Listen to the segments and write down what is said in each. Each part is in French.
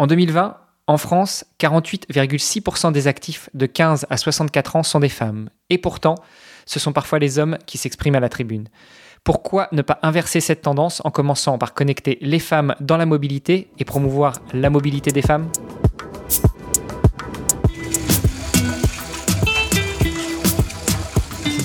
En 2020, en France, 48,6% des actifs de 15 à 64 ans sont des femmes. Et pourtant, ce sont parfois les hommes qui s'expriment à la tribune. Pourquoi ne pas inverser cette tendance en commençant par connecter les femmes dans la mobilité et promouvoir la mobilité des femmes?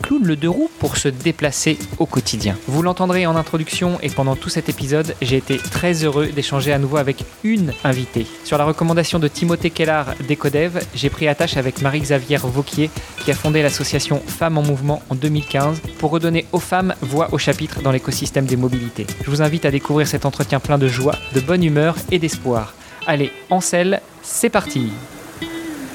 bicloune, le deux roues pour se déplacer au quotidien. Vous l'entendrez en introduction et pendant tout cet épisode, j'ai été très heureux d'échanger à nouveau avec une invitée. Sur la recommandation de Timothée Kellar d'Ecodev, j'ai pris attache avec Marie-Xavier Vauquier qui a fondé l'association Femmes en Mouvement en 2015 pour redonner aux femmes voix au chapitre dans l'écosystème des mobilités. Je vous invite à découvrir cet entretien plein de joie, de bonne humeur et d'espoir. Allez, en selle, c'est parti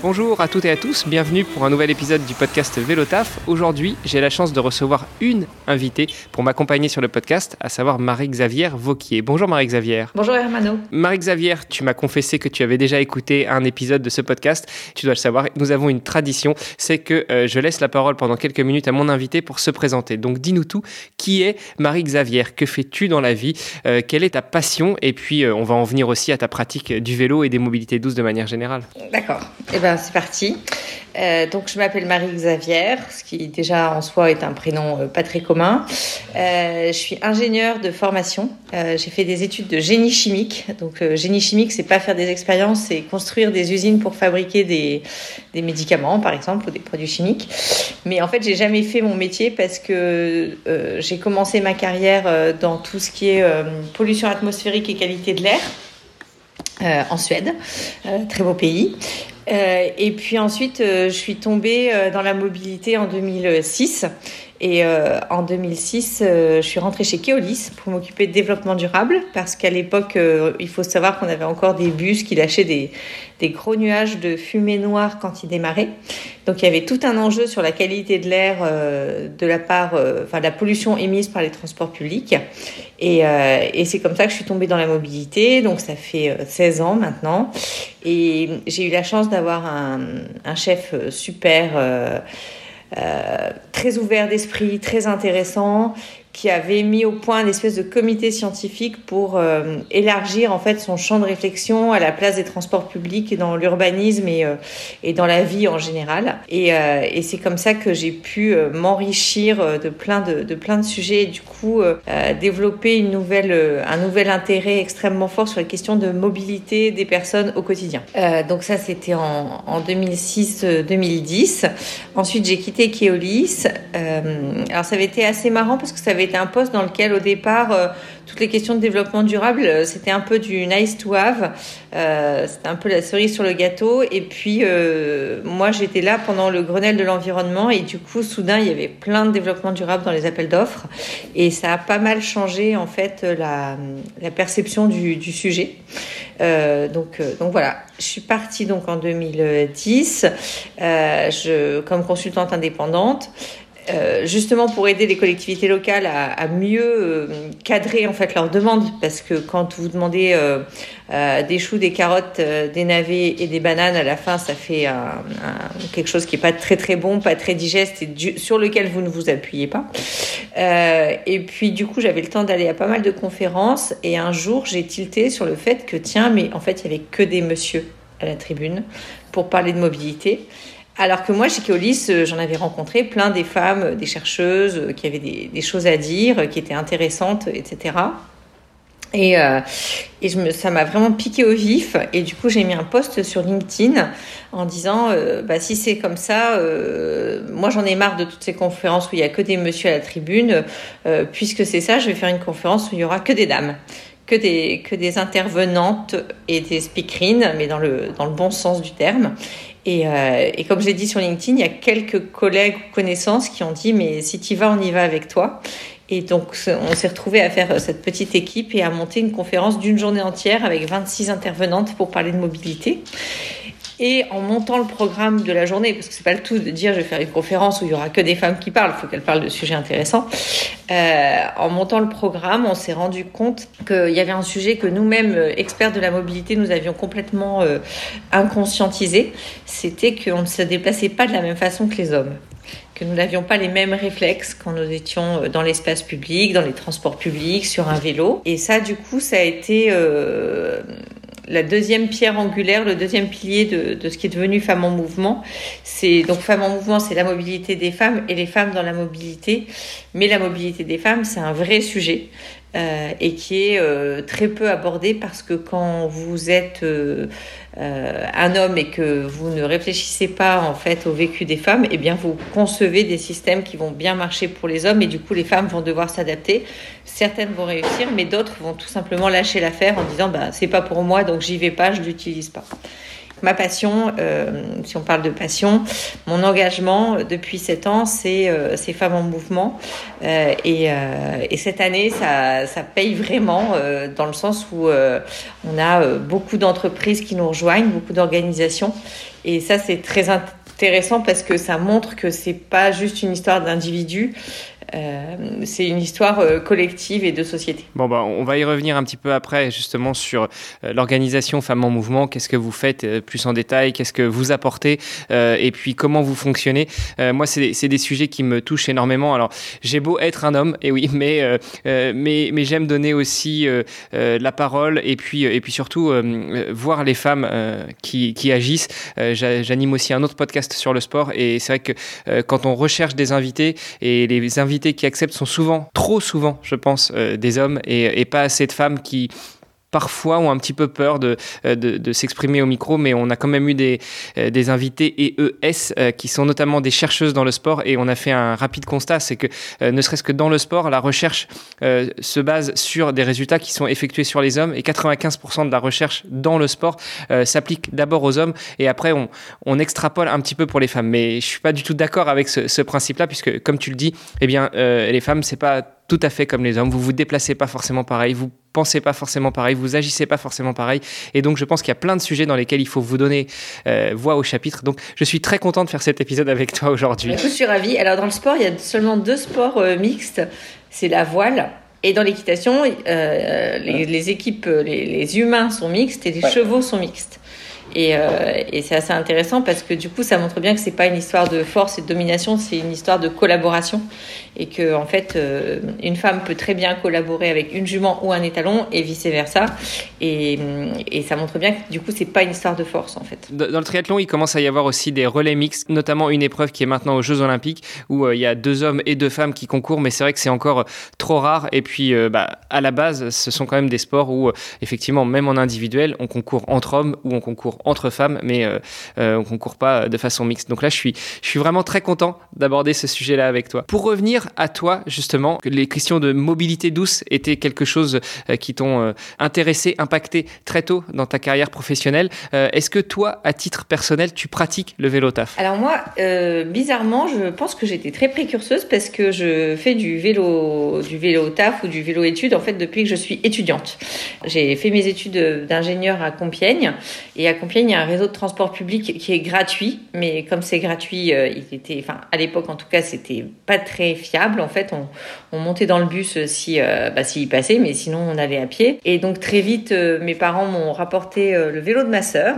Bonjour à toutes et à tous, bienvenue pour un nouvel épisode du podcast Vélotaf. Aujourd'hui, j'ai la chance de recevoir une invitée pour m'accompagner sur le podcast, à savoir Marie-Xavier Vauquier. Bonjour Marie-Xavier. Bonjour Hermano. Marie-Xavier, tu m'as confessé que tu avais déjà écouté un épisode de ce podcast. Tu dois le savoir, nous avons une tradition, c'est que euh, je laisse la parole pendant quelques minutes à mon invité pour se présenter. Donc dis-nous tout, qui est Marie-Xavier Que fais-tu dans la vie? Euh, Quelle est ta passion? Et puis euh, on va en venir aussi à ta pratique du vélo et des mobilités douces de manière générale. D'accord. Eh ben, c'est parti. Euh, donc, je m'appelle Marie-Xavier, ce qui déjà en soi est un prénom euh, pas très commun. Euh, je suis ingénieure de formation. j'ai fait des études de génie chimique. Donc, génie chimique, c'est pas faire des expériences, c'est construire des usines pour fabriquer des, des, médicaments, par exemple, ou des produits chimiques. Mais en fait, j'ai jamais fait mon métier parce que j'ai commencé ma carrière dans tout ce qui est pollution atmosphérique et qualité de l'air. En Suède, très beau pays. Euh, et puis ensuite, euh, je suis tombée euh, dans la mobilité en 2006 et euh, en 2006, euh, je suis rentrée chez Keolis pour m'occuper de développement durable parce qu'à l'époque, euh, il faut savoir qu'on avait encore des bus qui lâchaient des, gros nuages de fumée noire quand ils démarraient. Donc il y avait tout un enjeu sur la qualité de l'air de la part, enfin la pollution émise par les transports publics. Et, c'est comme ça que je suis tombée dans la mobilité. Donc ça fait 16 ans maintenant. Et j'ai eu la chance d'avoir un, chef super très ouvert d'esprit, très intéressant, qui avait mis au point une espèce de comité scientifique pour euh, élargir en fait son champ de réflexion à la place des transports publics et dans l'urbanisme et, euh, et dans la vie en général. Et, euh, et c'est comme ça que j'ai pu m'enrichir de plein de, de, plein de sujets et du coup développer une nouvelle, un nouvel intérêt extrêmement fort sur la question de mobilité des personnes au quotidien. donc ça c'était en, en 2006-2010. Ensuite j'ai quitté Keolis. alors ça avait été assez marrant parce que ça avait c'était un poste dans lequel au départ euh, toutes les questions de développement durable euh, c'était un peu du nice to have, euh, c'était un peu la cerise sur le gâteau. Et puis moi j'étais là pendant le Grenelle de l'environnement et du coup soudain il y avait plein de développement durable dans les appels d'offres et ça a pas mal changé en fait la, la perception du, du sujet. donc donc voilà, je suis partie donc en 2010 je, comme consultante indépendante. Euh, justement pour aider les collectivités locales à, mieux euh, cadrer en fait leurs demandes parce que quand vous demandez euh, des choux, des carottes, des navets et des bananes à la fin ça fait quelque chose qui est pas très très bon, pas très digeste et sur lequel vous ne vous appuyez pas. et puis du coup j'avais le temps d'aller à pas mal de conférences et un jour j'ai tilté sur le fait que tiens mais en fait il y avait que des messieurs à la tribune pour parler de mobilité. Alors que moi, chez Keolis, euh, j'en avais rencontré plein des femmes, euh, des chercheuses euh, qui avaient des, choses à dire, qui étaient intéressantes, etc. Et, euh, et je me, ça m'a vraiment piqué au vif. Et du coup, j'ai mis un post sur LinkedIn en disant bah, si c'est comme ça, euh, moi j'en ai marre de toutes ces conférences où il y a que des messieurs à la tribune. puisque c'est ça, je vais faire une conférence où il y aura que des dames que des, que des intervenantes et des speakerines, mais dans le, dans le bon sens du terme. Et, euh, et, comme je l'ai dit sur LinkedIn, il y a quelques collègues ou connaissances qui ont dit mais si tu vas, on y va avec toi. Et donc, on s'est retrouvé à faire cette petite équipe et à monter une conférence d'une journée entière avec 26 intervenantes pour parler de mobilité. Et en montant le programme de la journée, parce que c'est pas le tout de dire je vais faire une conférence où il y aura que des femmes qui parlent, il faut qu'elles parlent de sujets intéressants. Euh, en montant le programme, on s'est rendu compte qu'il y avait un sujet que nous-mêmes, euh, experts de la mobilité, nous avions complètement euh, inconscientisé. C'était qu'on ne se déplaçait pas de la même façon que les hommes que nous n'avions pas les mêmes réflexes quand nous étions dans l'espace public, dans les transports publics, sur un vélo. Et ça, du coup, ça a été la deuxième pierre angulaire, le deuxième pilier de, ce qui est devenu Femmes en Mouvement. C'est donc Femmes en Mouvement, c'est la mobilité des femmes et les femmes dans la mobilité. Mais la mobilité des femmes, c'est un vrai sujet. Euh, et qui est euh, très peu abordé parce que quand vous êtes euh, un homme et que vous ne réfléchissez pas en fait au vécu des femmes, eh bien vous concevez des systèmes qui vont bien marcher pour les hommes et du coup les femmes vont devoir s'adapter. Certaines vont réussir, mais d'autres vont tout simplement lâcher l'affaire en disant bah c'est pas pour moi donc j'y vais pas, je l'utilise pas ma passion, euh, si on parle de passion, mon engagement depuis sept ans, c'est euh, Femmes en Mouvement. Euh, et, et, cette année, ça, ça paye vraiment dans le sens où on a beaucoup d'entreprises qui nous rejoignent, beaucoup d'organisations. Et ça, c'est très intéressant parce que ça montre que c'est pas juste une histoire d'individus. Euh, c'est une histoire euh, collective et de société. Bon, bah, on va y revenir un petit peu après, justement, sur euh, l'organisation Femmes en Mouvement. Qu'est-ce que vous faites plus en détail? Qu'est-ce que vous apportez? Et puis, comment vous fonctionnez? Moi, c'est des, sujets qui me touchent énormément. Alors, j'ai beau être un homme, et oui, mais, mais, mais j'aime donner aussi la parole et puis, et puis surtout voir les femmes qui, qui agissent. J'anime aussi un autre podcast sur le sport et c'est vrai que quand on recherche des invités et les invités qui acceptent sont souvent, trop souvent, je pense, euh, des hommes et, et, pas assez de femmes qui parfois ont un petit peu peur de, euh, de s'exprimer au micro, mais on a quand même eu des, euh, des invités EES euh, qui sont notamment des chercheuses dans le sport et on a fait un rapide constat, c'est que ne serait-ce que dans le sport, la recherche se base sur des résultats qui sont effectués sur les hommes et 95% de la recherche dans le sport s'applique d'abord aux hommes et après on, on, extrapole un petit peu pour les femmes. Mais je suis pas du tout d'accord avec ce, ce principe-là puisque comme tu le dis, eh bien les femmes c'est pas tout à fait comme les hommes. Vous vous déplacez pas forcément pareil, vous pensez pas forcément pareil, vous agissez pas forcément pareil. Et donc, je pense qu'il y a plein de sujets dans lesquels il faut vous donner euh, voix au chapitre. Donc, je suis très content de faire cet épisode avec toi aujourd'hui. Je suis ravie. Alors, dans le sport, il y a seulement deux sports euh, mixtes. C'est la voile. Et dans l'équitation, euh, les, les, équipes, les, les, humains sont mixtes et les ouais. chevaux sont mixtes. Et, euh, et c'est assez intéressant parce que du coup, ça montre bien que c'est pas une histoire de force et de domination, c'est une histoire de collaboration. Et que, en fait, euh, une femme peut très bien collaborer avec une jument ou un étalon et vice versa. Et, ça montre bien que du coup, c'est pas une histoire de force, en fait. Dans le triathlon, il commence à y avoir aussi des relais mixtes, notamment une épreuve qui est maintenant aux Jeux Olympiques où euh, il y a deux hommes et deux femmes qui concourent, mais c'est vrai que c'est encore trop rare. Et puis, bah, à la base, ce sont quand même des sports où, effectivement, même en individuel, on concourt entre hommes ou on concourt entre femmes, mais euh, euh, on concourt pas de façon mixte. Donc là, je suis, je suis vraiment très content d'aborder ce sujet-là avec toi. Pour revenir à toi, justement, les questions de mobilité douce étaient quelque chose euh, qui t'ont intéressé, impacté très tôt dans ta carrière professionnelle. Est-ce que toi, à titre personnel, tu pratiques le vélo taf? Alors moi, bizarrement, je pense que j'étais très précurseuse parce que je fais du vélo, du vélo taf ou du vélo études en fait depuis que je suis étudiante. J'ai fait mes études d'ingénieur à Compiègne et à Compiègne, il y a un réseau de transport public qui est gratuit, mais comme c'est gratuit, euh, il était, enfin à l'époque en tout cas, c'était pas très fiable. En fait, on, on montait dans le bus si, euh, bah, s'il passait, mais sinon on allait à pied. Et donc très vite, euh, mes parents m'ont rapporté le vélo de ma sœur,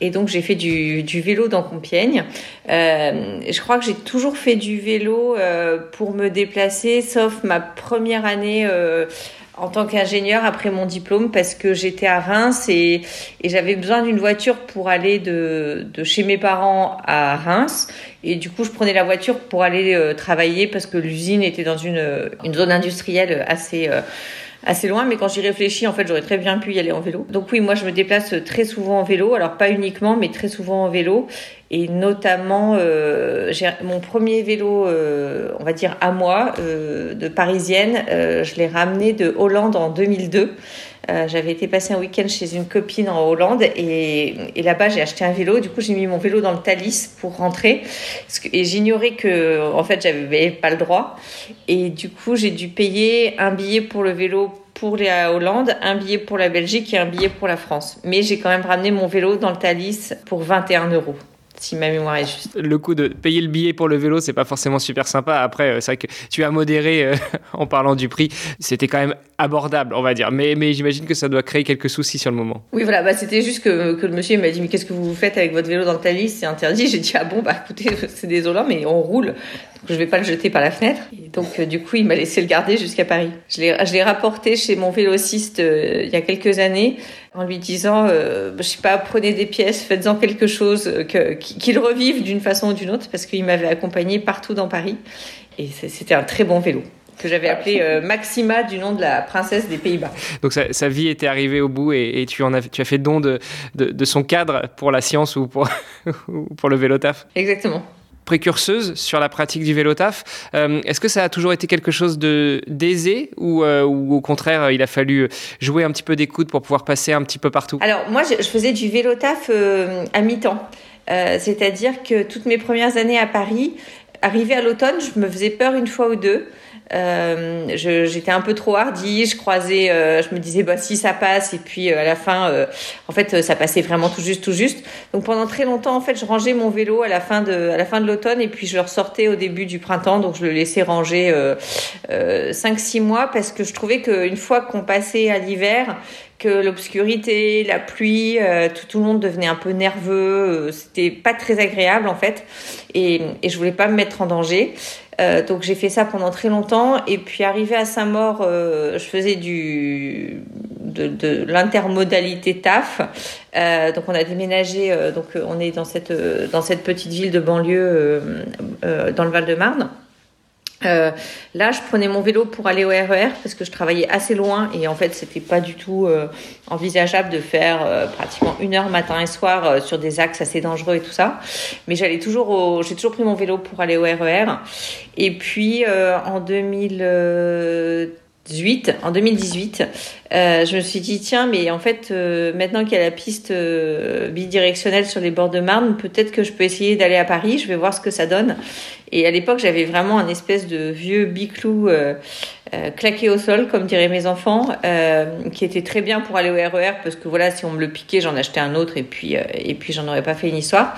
et donc j'ai fait du, vélo dans Compiègne. je crois que j'ai toujours fait du vélo pour me déplacer, sauf ma première année en tant qu'ingénieur après mon diplôme parce que j'étais à Reims et, j'avais besoin d'une voiture pour aller de, de, chez mes parents à Reims. Et du coup, je prenais la voiture pour aller euh, travailler parce que l'usine était dans une, une zone industrielle assez... Euh, assez loin, mais quand j'y réfléchis, en fait, j'aurais très bien pu y aller en vélo. Donc oui, moi, je me déplace très souvent en vélo. Alors pas uniquement, mais très souvent en vélo. Et notamment, euh, j'ai mon premier vélo, euh, on va dire à moi, euh, de parisienne, euh, je l'ai ramené de Hollande en 2002. J'avais été passer un week-end chez une copine en Hollande et, et là-bas j'ai acheté un vélo. Du coup j'ai mis mon vélo dans le Thalys pour rentrer et j'ignorais que en fait j'avais pas le droit. Et du coup j'ai dû payer un billet pour le vélo pour la Hollande, un billet pour la Belgique et un billet pour la France. Mais j'ai quand même ramené mon vélo dans le Thalys pour 21 euros si ma mémoire est juste. Le coût de payer le billet pour le vélo, c'est pas forcément super sympa. Après, euh, c'est vrai que tu as modéré euh, en parlant du prix. C'était quand même abordable, on va dire. Mais, mais j'imagine que ça doit créer quelques soucis sur le moment. Oui, voilà. Bah, c'était juste que, que le monsieur m'a dit Mais qu'est-ce que vous faites avec votre vélo dans le Thalys? C'est interdit. J'ai dit Ah bon, bah écoutez, c'est désolant, mais on roule. Donc je vais pas le jeter par la fenêtre. Et donc, euh, du coup, il m'a laissé le garder jusqu'à Paris. Je l'ai rapporté chez mon vélociste il y a quelques années en lui disant, euh, je sais pas, prenez des pièces, faites-en quelque chose, euh, que, qu'il revive d'une façon ou d'une autre, parce qu'il m'avait accompagné partout dans Paris. Et c'était un très bon vélo que j'avais appelé euh, Maxima du nom de la princesse des Pays-Bas. Donc sa, vie était arrivée au bout et, tu, en as, tu as fait don de, de, de, son cadre pour la science ou pour, pour le vélo taf? Exactement précurseuse sur la pratique du vélo taf. Euh, est-ce que ça a toujours été quelque chose de d'aisé ou, euh, au contraire il a fallu jouer un petit peu d'écoute pour pouvoir passer un petit peu partout? Alors moi je, faisais du vélo taf euh, à mi-temps. C'est-à-dire que toutes mes premières années à Paris, arrivé à l'automne, je me faisais peur une fois ou deux. Euh, j'étais un peu trop hardi, je croisais, euh, je me disais bah si ça passe et puis euh, à la fin, euh, en fait ça passait vraiment tout juste, tout juste. Donc pendant très longtemps en fait je rangeais mon vélo à la fin de à la fin de l'automne et puis je le ressortais au début du printemps, donc je le laissais ranger 5-6 mois parce que je trouvais qu'une fois qu'on passait à l'hiver, que l'obscurité, la pluie, tout, tout, le monde devenait un peu nerveux, c'était pas très agréable en fait, et, et je voulais pas me mettre en danger. Euh, donc j'ai fait ça pendant très longtemps et puis arrivé à Saint-Maur, euh, je faisais de, l'intermodalité taf. Euh, donc on a déménagé, donc on est dans cette petite ville de banlieue dans le Val-de-Marne. Euh, là, je prenais mon vélo pour aller au RER e parce que je travaillais assez loin et en fait, c'était pas du tout euh, envisageable de faire euh, pratiquement une heure matin et soir sur des axes assez dangereux et tout ça. Mais j'allais toujours au, j'ai toujours pris mon vélo pour aller au RER. E et puis en 2000 en 2018, euh, je me suis dit tiens, mais en fait, euh, maintenant qu'il y a la piste euh, bidirectionnelle sur les bords de Marne, peut-être que je peux essayer d'aller à Paris. Je vais voir ce que ça donne. Et à l'époque, j'avais vraiment un espèce de vieux biclou claqué au sol, comme diraient mes enfants, qui était très bien pour aller au RER e parce que voilà, si on me le piquait, j'en achetais un autre et puis et puis j'en aurais pas fait une histoire.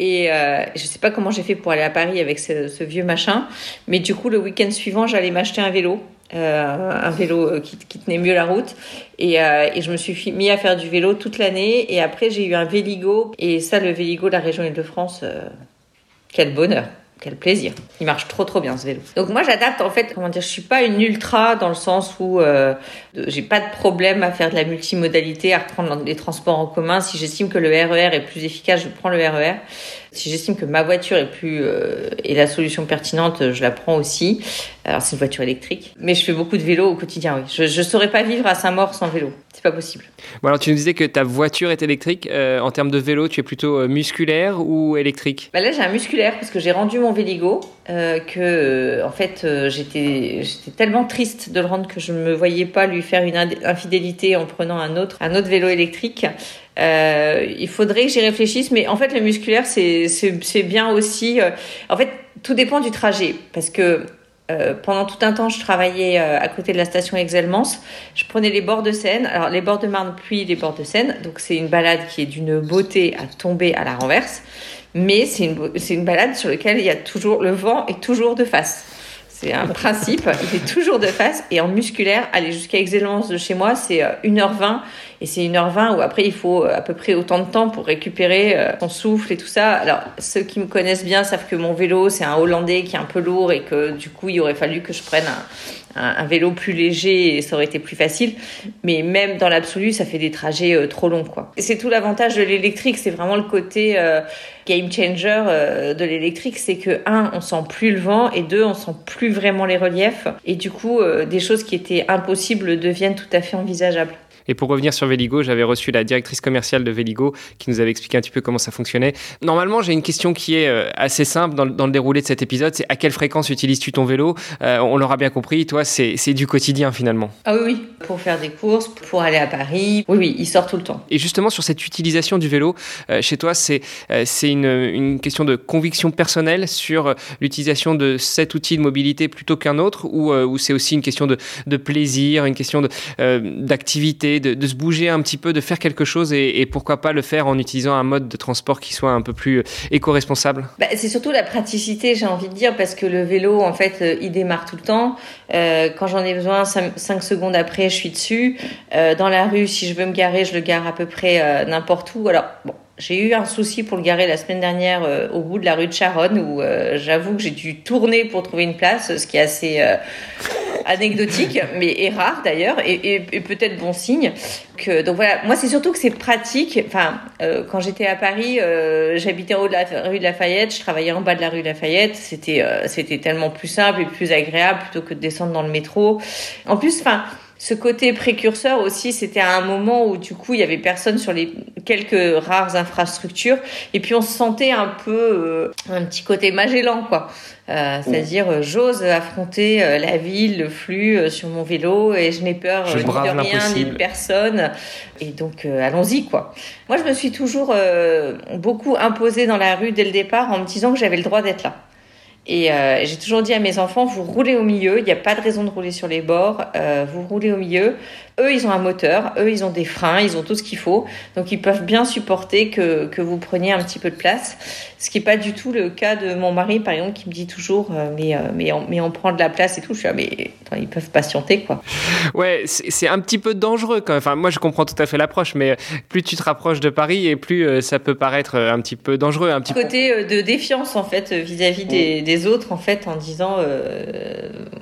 Et je sais pas comment j'ai fait pour aller à Paris avec ce vieux machin, mais du coup, le week-end suivant, j'allais m'acheter un vélo. Euh, un vélo euh, qui, tenait mieux la route. Et, euh, je me suis mis à faire du vélo toute l'année. Et après, j'ai eu un Véligo. Et ça, le Véligo de la région Île-de-France, quel bonheur quel plaisir. Il marche trop trop bien ce vélo. Donc moi j'adapte en fait, comment dire, je suis pas une ultra dans le sens où j'ai pas de problème à faire de la multimodalité, à reprendre les transports en commun. Si j'estime que le RER e est plus efficace, je prends le RER. Si j'estime que ma voiture est plus euh, est la solution pertinente, je la prends aussi. Alors c'est une voiture électrique, mais je fais beaucoup de vélo au quotidien. Oui, je je saurais pas vivre à Saint-Maur sans vélo. C'est pas possible. Bon alors tu nous disais que ta voiture est électrique. Euh, en termes de vélo, tu es plutôt euh, musculaire ou électrique? Bah Là j'ai un musculaire parce que j'ai rendu mon Véligo euh, que euh, en fait euh, j'étais tellement triste de le rendre que je me voyais pas lui faire une infidélité en prenant un autre un autre vélo électrique. Il faudrait que j'y réfléchisse, mais en fait le musculaire c'est bien aussi. en fait tout dépend du trajet parce que pendant tout un temps, je travaillais à côté de la station Exelmans. Je prenais les bords de Seine, alors les bords de Marne puis les bords de Seine. Donc c'est une balade qui est d'une beauté à tomber à la renverse, mais c'est une, une balade sur laquelle il y a toujours le vent est toujours de face. C'est un principe, il est toujours de face. Et en musculaire, aller jusqu'à Exelmans de chez moi, c'est 1h20 euh, et c'est 1h20 où après il faut à peu près autant de temps pour récupérer euh, son souffle et tout ça. Alors ceux qui me connaissent bien savent que mon vélo c'est un Hollandais qui est un peu lourd et que du coup il aurait fallu que je prenne un, un, vélo plus léger ça aurait été plus facile. Mais même dans l'absolu ça fait des trajets euh, trop longs quoi. C'est tout l'avantage de l'électrique, c'est vraiment le côté euh, game changer euh, de l'électrique, c'est que un on sent plus le vent et deux on sent plus vraiment les reliefs et du coup des choses qui étaient impossibles deviennent tout à fait envisageables. Et pour revenir sur Véligo, j'avais reçu la directrice commerciale de Véligo qui nous avait expliqué un petit peu comment ça fonctionnait. Normalement, j'ai une question qui est euh, assez simple dans, le déroulé de cet épisode, c'est à quelle fréquence utilises-tu ton vélo? Euh, On l'aura bien compris, toi, c'est du quotidien finalement. Ah oui, oui, pour faire des courses, pour aller à Paris, oui, oui, il sort tout le temps. Et justement, sur cette utilisation du vélo, euh, chez toi, c'est une, une, question de conviction personnelle sur l'utilisation de cet outil de mobilité plutôt qu'un autre, ou, ou c'est aussi une question de, de plaisir, une question d'activité, de, se bouger un petit peu, de faire quelque chose et, et pourquoi pas le faire en utilisant un mode de transport qui soit un peu plus euh, éco-responsable bah, C'est surtout la praticité, j'ai envie de dire, parce que le vélo, en fait, euh, il démarre tout le temps. Euh, quand j'en ai besoin, 5 secondes après, je suis dessus. dans la rue, si je veux me garer, je le gare à peu près n'importe où. Alors, bon, j'ai eu un souci pour le garer la semaine dernière au bout de la rue de Charonne où j'avoue que j'ai dû tourner pour trouver une place, ce qui est assez anecdotique, mais est rare d'ailleurs, et, peut-être bon signe. Que, donc voilà, moi c'est surtout que c'est pratique. Enfin, euh, quand j'étais à Paris, euh, j'habitais en haut de la rue de Lafayette, je travaillais en bas de la rue de Lafayette. C'était euh, c'était tellement plus simple et plus agréable plutôt que de descendre dans le métro. En plus, enfin ce côté précurseur aussi, c'était à un moment où du coup il y avait personne sur les quelques rares infrastructures, et puis on se sentait un peu un petit côté Magellan quoi. Euh, c'est-à-dire, euh, j'ose affronter euh, la ville, le flux sur mon vélo et je n'ai peur ni de rien ni de personne. Et donc, allons-y, quoi. Moi, je me suis toujours beaucoup imposée dans la rue dès le départ en me disant que j'avais le droit d'être là. Et j'ai toujours dit à mes enfants, vous roulez au milieu, il n'y a pas de raison de rouler sur les bords, vous roulez au milieu. Eux, ils ont un moteur, eux, ils ont des freins, ils ont tout ce qu'il faut. Donc, ils peuvent bien supporter que, que vous preniez un petit peu de place. Ce qui n'est pas du tout le cas de mon mari, par exemple, qui me dit toujours euh, mais, euh, mais, on, mais on prend de la place et tout. Je suis là, mais ils peuvent patienter, quoi. Ouais, c'est un petit peu dangereux quand même. Enfin, moi, je comprends tout à fait l'approche, mais plus tu te rapproches de Paris et plus euh, ça peut paraître un petit peu dangereux. Un petit côté de défiance, en fait, vis-à-vis des, des, autres, en fait, en disant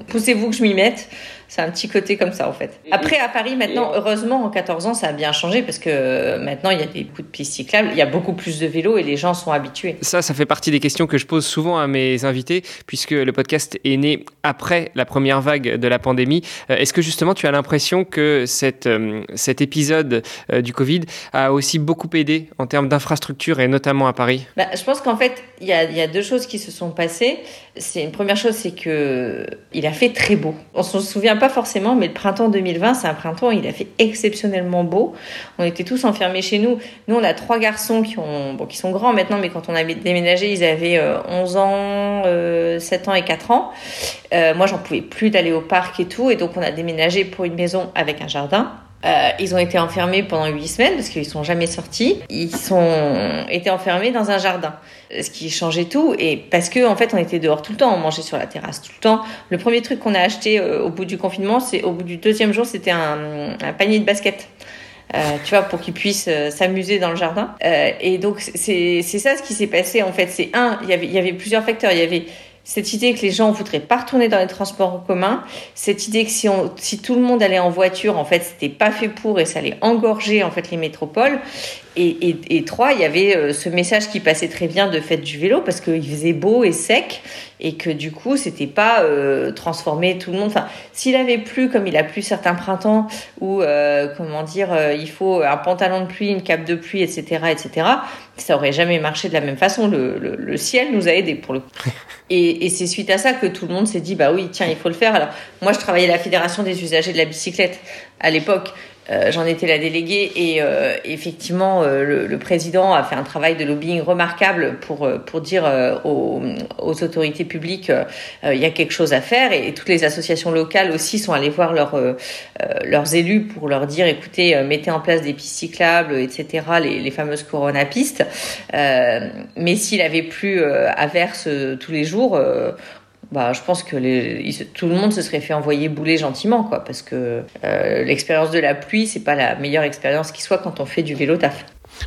poussez-vous que je m'y mette. C'est un petit côté comme ça, en fait. Après, à Paris, maintenant, heureusement, en 14 ans, ça a bien changé parce que euh, maintenant, il y a des coups de pistes cyclables, il y a beaucoup plus de vélos et les gens sont habitués. Ça, ça fait partie des questions que je pose souvent à mes invités, puisque le podcast est né après la première vague de la pandémie. Euh, est-ce que justement, tu as l'impression que cette, euh, cet épisode du Covid a aussi beaucoup aidé en termes d'infrastructure et notamment à Paris? Bah, Je pense qu'en fait, il y a, y a deux choses qui se sont passées. C'est une première chose, c'est que il a fait très beau. On s'en souvient pas forcément, mais le printemps 2020, c'est un printemps, il a fait exceptionnellement beau. On était tous enfermés chez nous. Nous, on a trois garçons qui, ont, qui sont grands maintenant, mais quand on a déménagé, ils avaient 11 euh, ans, 7 euh, ans et 4 ans. Euh, moi, j'en pouvais plus d'aller au parc et tout, et donc on a déménagé pour une maison avec un jardin. Euh, ils ont été enfermés pendant huit semaines parce qu'ils sont jamais sortis. Ils sont été enfermés dans un jardin, ce qui changeait tout. Et parce que en fait, on était dehors tout le temps, on mangeait sur la terrasse tout le temps. Le premier truc qu'on a acheté euh, au bout du confinement, c'est au bout du deuxième jour, c'était un, un, panier de basket. Euh, tu vois, pour qu'ils puissent euh, s'amuser dans le jardin. et donc c'est c'est ça ce qui s'est passé en fait. C'est un, il y avait il y avait plusieurs facteurs. Il y avait cette idée que les gens ne voudraient pas retourner dans les transports en commun, cette idée que si, on, si tout le monde allait en voiture, en fait, c'était pas fait pour et ça allait engorger en fait les métropoles. Et, et, et trois, il y avait euh, ce message qui passait très bien de fête du vélo parce qu'il faisait beau et sec et que du coup, c'était pas euh, transformer tout le monde. Enfin, s'il avait plu comme il a plu certains printemps où, euh, comment dire, euh, il faut un pantalon de pluie, une cape de pluie, etc., etc., ça aurait jamais marché de la même façon. Le, le, le ciel nous a aidés pour le coup. Et, et c'est suite à ça que tout le monde s'est dit, bah oui, tiens, il faut le faire. Alors, moi, je travaillais à la Fédération des usagers de la bicyclette à l'époque. Euh, j'en étais la déléguée et euh, effectivement euh, le, le, président a fait un travail de lobbying remarquable pour pour dire aux, aux, autorités publiques il y a quelque chose à faire et, toutes les associations locales aussi sont allées voir leurs leurs élus pour leur dire écoutez mettez en place des pistes cyclables etc les, les fameuses corona pistes. Mais s'il avait plus à verse tous les jours bah, je pense que tout le monde se serait fait envoyer bouler gentiment, quoi, parce que euh, l'expérience de la pluie, c'est pas la meilleure expérience qui soit quand on fait du vélo taf.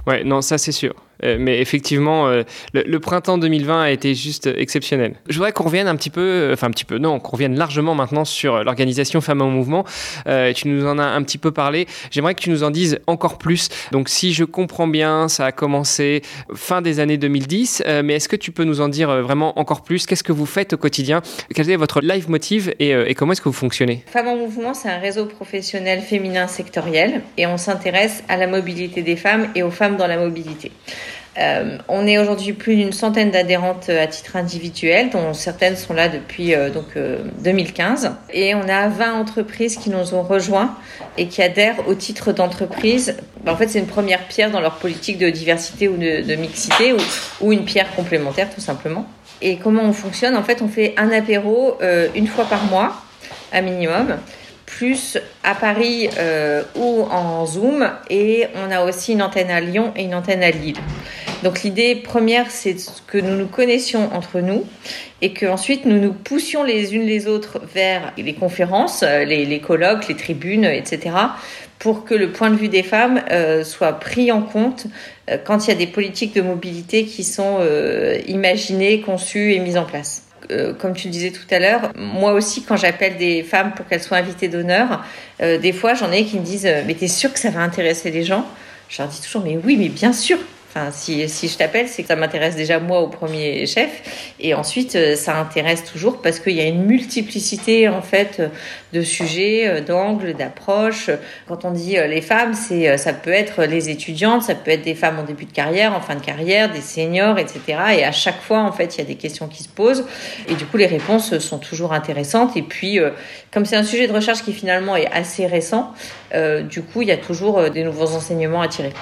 Ouais, non, ça c'est sûr. Mais effectivement, le, printemps 2020 a été juste exceptionnel. Je voudrais qu'on revienne un petit peu, enfin un petit peu, non, qu'on revienne largement maintenant sur l'organisation Femmes en Mouvement. tu nous en as un petit peu parlé. J'aimerais que tu nous en dises encore plus. Donc, si je comprends bien, ça a commencé fin des années 2010, mais est-ce que tu peux nous en dire vraiment encore plus? Qu'est-ce que vous faites au quotidien? Quel est votre live motive et comment est-ce que vous fonctionnez? Femmes en Mouvement, c'est un réseau professionnel féminin sectoriel et on s'intéresse à la mobilité des femmes et aux femmes dans la mobilité. Euh, on est aujourd'hui plus d'une centaine d'adhérentes à titre individuel, dont certaines sont là depuis euh, donc 2015. Euh, et on a 20 entreprises qui nous ont rejoints et qui adhèrent au titre d'entreprise. En fait, c'est une première pierre dans leur politique de diversité ou de, mixité ou, ou, une pierre complémentaire tout simplement. Et comment on fonctionne? En fait, on fait un apéro une fois par mois, à minimum plus à Paris euh, ou en Zoom. Et on a aussi une antenne à Lyon et une antenne à Lille. Donc l'idée première, c'est que nous nous connaissions entre nous et qu'ensuite nous nous poussions les unes les autres vers les conférences, les, les colloques, les tribunes, etc., pour que le point de vue des femmes euh, soit pris en compte euh, quand il y a des politiques de mobilité qui sont imaginées, conçues et mises en place. Euh, comme tu le disais tout à l'heure, moi aussi, quand j'appelle des femmes pour qu'elles soient invitées d'honneur, euh, des fois, j'en ai qui me disent Mais t'es sûr que ça va intéresser les gens? Je leur dis toujours Mais oui, mais bien sûr Si, je t'appelle, c'est que ça m'intéresse déjà moi au premier chef. Et ensuite, euh, ça intéresse toujours parce qu'il y a une multiplicité, en fait, de sujets, euh, d'angles, d'approches. Quand on dit euh, les femmes, ça peut être les étudiantes, ça peut être des femmes en début de carrière, en fin de carrière, des seniors, etc. Et à chaque fois, en fait, il y a des questions qui se posent. Et du coup, les réponses sont toujours intéressantes. Et puis, comme c'est un sujet de recherche qui finalement est assez récent, du coup, il y a toujours des nouveaux enseignements à tirer.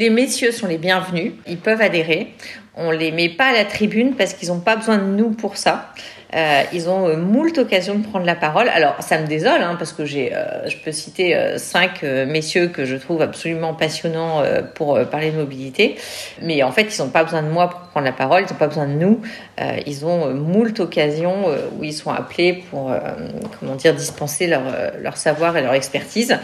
Les messieurs sont les bienvenus, ils peuvent adhérer. On les met pas à la tribune parce qu'ils n'ont pas besoin de nous pour ça. Euh, ils ont euh, moult occasions de prendre la parole. Alors, ça me désole, hein, parce que j'ai, euh, je peux citer euh, cinq messieurs que je trouve absolument passionnants pour parler de mobilité. Mais en fait, ils n'ont pas besoin de moi pour prendre la parole. Ils n'ont pas besoin de nous. ils ont moult occasions où ils sont appelés pour, comment dire, dispenser leur, leur savoir et leur expertise.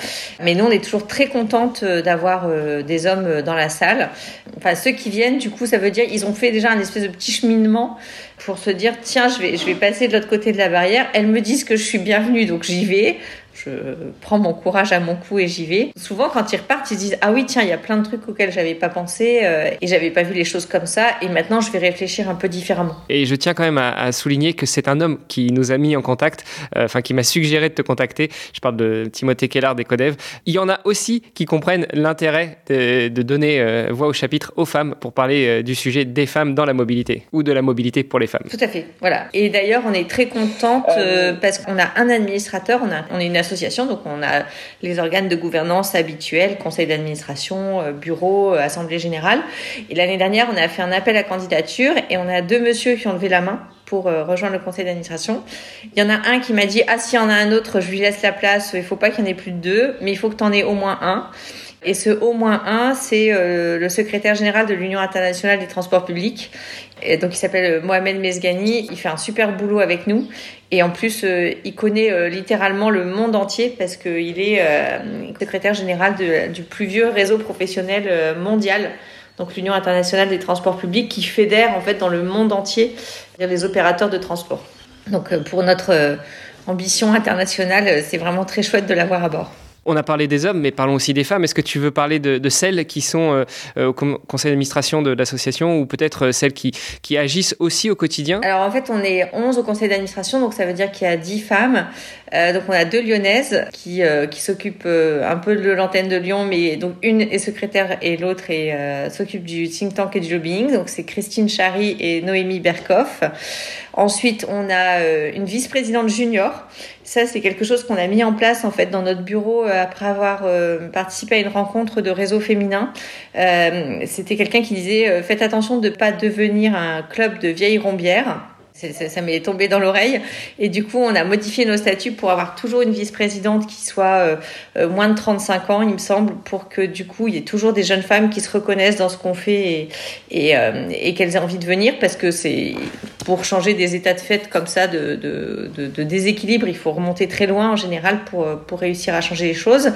Mais nous, on est toujours très contente d'avoir des hommes dans la salle. Enfin, ceux qui viennent, du coup, ça veut dire ils ont fait déjà un espèce de petit cheminement pour se dire tiens je vais je vais passer de l'autre côté de la barrière. Elles me disent que je suis bienvenue donc j'y vais je prends mon courage à mon cou et j'y vais. Souvent, quand ils repartent, ils disent ah oui tiens, il y a plein de trucs auxquels j'avais pas pensé euh, et j'avais pas vu les choses comme ça et maintenant je vais réfléchir un peu différemment. Et je tiens quand même à, souligner que c'est un homme qui nous a mis en contact, euh, enfin qui m'a suggéré de te contacter. Je parle de Timothée Kellard des Codev. Il y en a aussi qui comprennent l'intérêt de, donner euh, voix au chapitre aux femmes pour parler du sujet des femmes dans la mobilité ou de la mobilité pour les femmes. Tout à fait, voilà. Et d'ailleurs, on est très contente parce qu'on a un administrateur, on a on est une donc on a les organes de gouvernance habituels, conseil d'administration, euh, bureau, euh, assemblée générale. Et l'année dernière, on a fait un appel à candidature et on a deux messieurs qui ont levé la main pour euh, rejoindre le conseil d'administration. Il y en a un qui m'a dit ah s'il y en a un autre, je lui laisse la place. Il faut pas qu'il y en ait plus de deux, mais il faut que tu en aies au moins un. Et ce au moins un, c'est le secrétaire général de l'Union internationale des transports publics. Donc il s'appelle Mohamed Mesgani. Il fait un super boulot avec nous. Et en plus, euh, il connaît euh, littéralement le monde entier parce qu'il est euh, secrétaire général du plus vieux réseau professionnel mondial, donc l'Union internationale des transports publics, qui fédère en fait dans le monde entier les opérateurs de transport. Donc pour notre ambition internationale, c'est vraiment très chouette de l'avoir à bord. On a parlé des hommes, mais parlons aussi des femmes. Est-ce que tu veux parler de, celles qui sont euh, euh, au conseil d'administration de l'association ou peut-être euh, celles qui, qui agissent aussi au quotidien? Alors en fait, on est 11 au conseil d'administration, donc ça veut dire qu'il y a 10 femmes. Donc on a deux lyonnaises qui, qui s'occupent un peu de l'antenne de Lyon, mais donc une est secrétaire et l'autre s'occupe du think tank et du lobbying. Donc c'est Christine Chary et Noémie Berkoff. Ensuite, on a une vice-présidente junior ça, c'est quelque chose qu'on a mis en place en fait dans notre bureau euh, après avoir euh, participé à une rencontre de réseau féminin. Euh, C'était quelqu'un qui disait euh, faites attention de ne pas devenir un club de vieilles rombières. Ça, m'est tombé dans l'oreille. Et du coup, on a modifié nos statuts pour avoir toujours une vice-présidente qui soit moins de 35 ans, il me semble, pour que du coup, il y ait toujours des jeunes femmes qui se reconnaissent dans ce qu'on fait et, et, et qu'elles aient envie de venir parce que c'est pour changer des états de fait comme ça de, déséquilibre, il faut remonter très loin en général pour, pour réussir à changer les choses.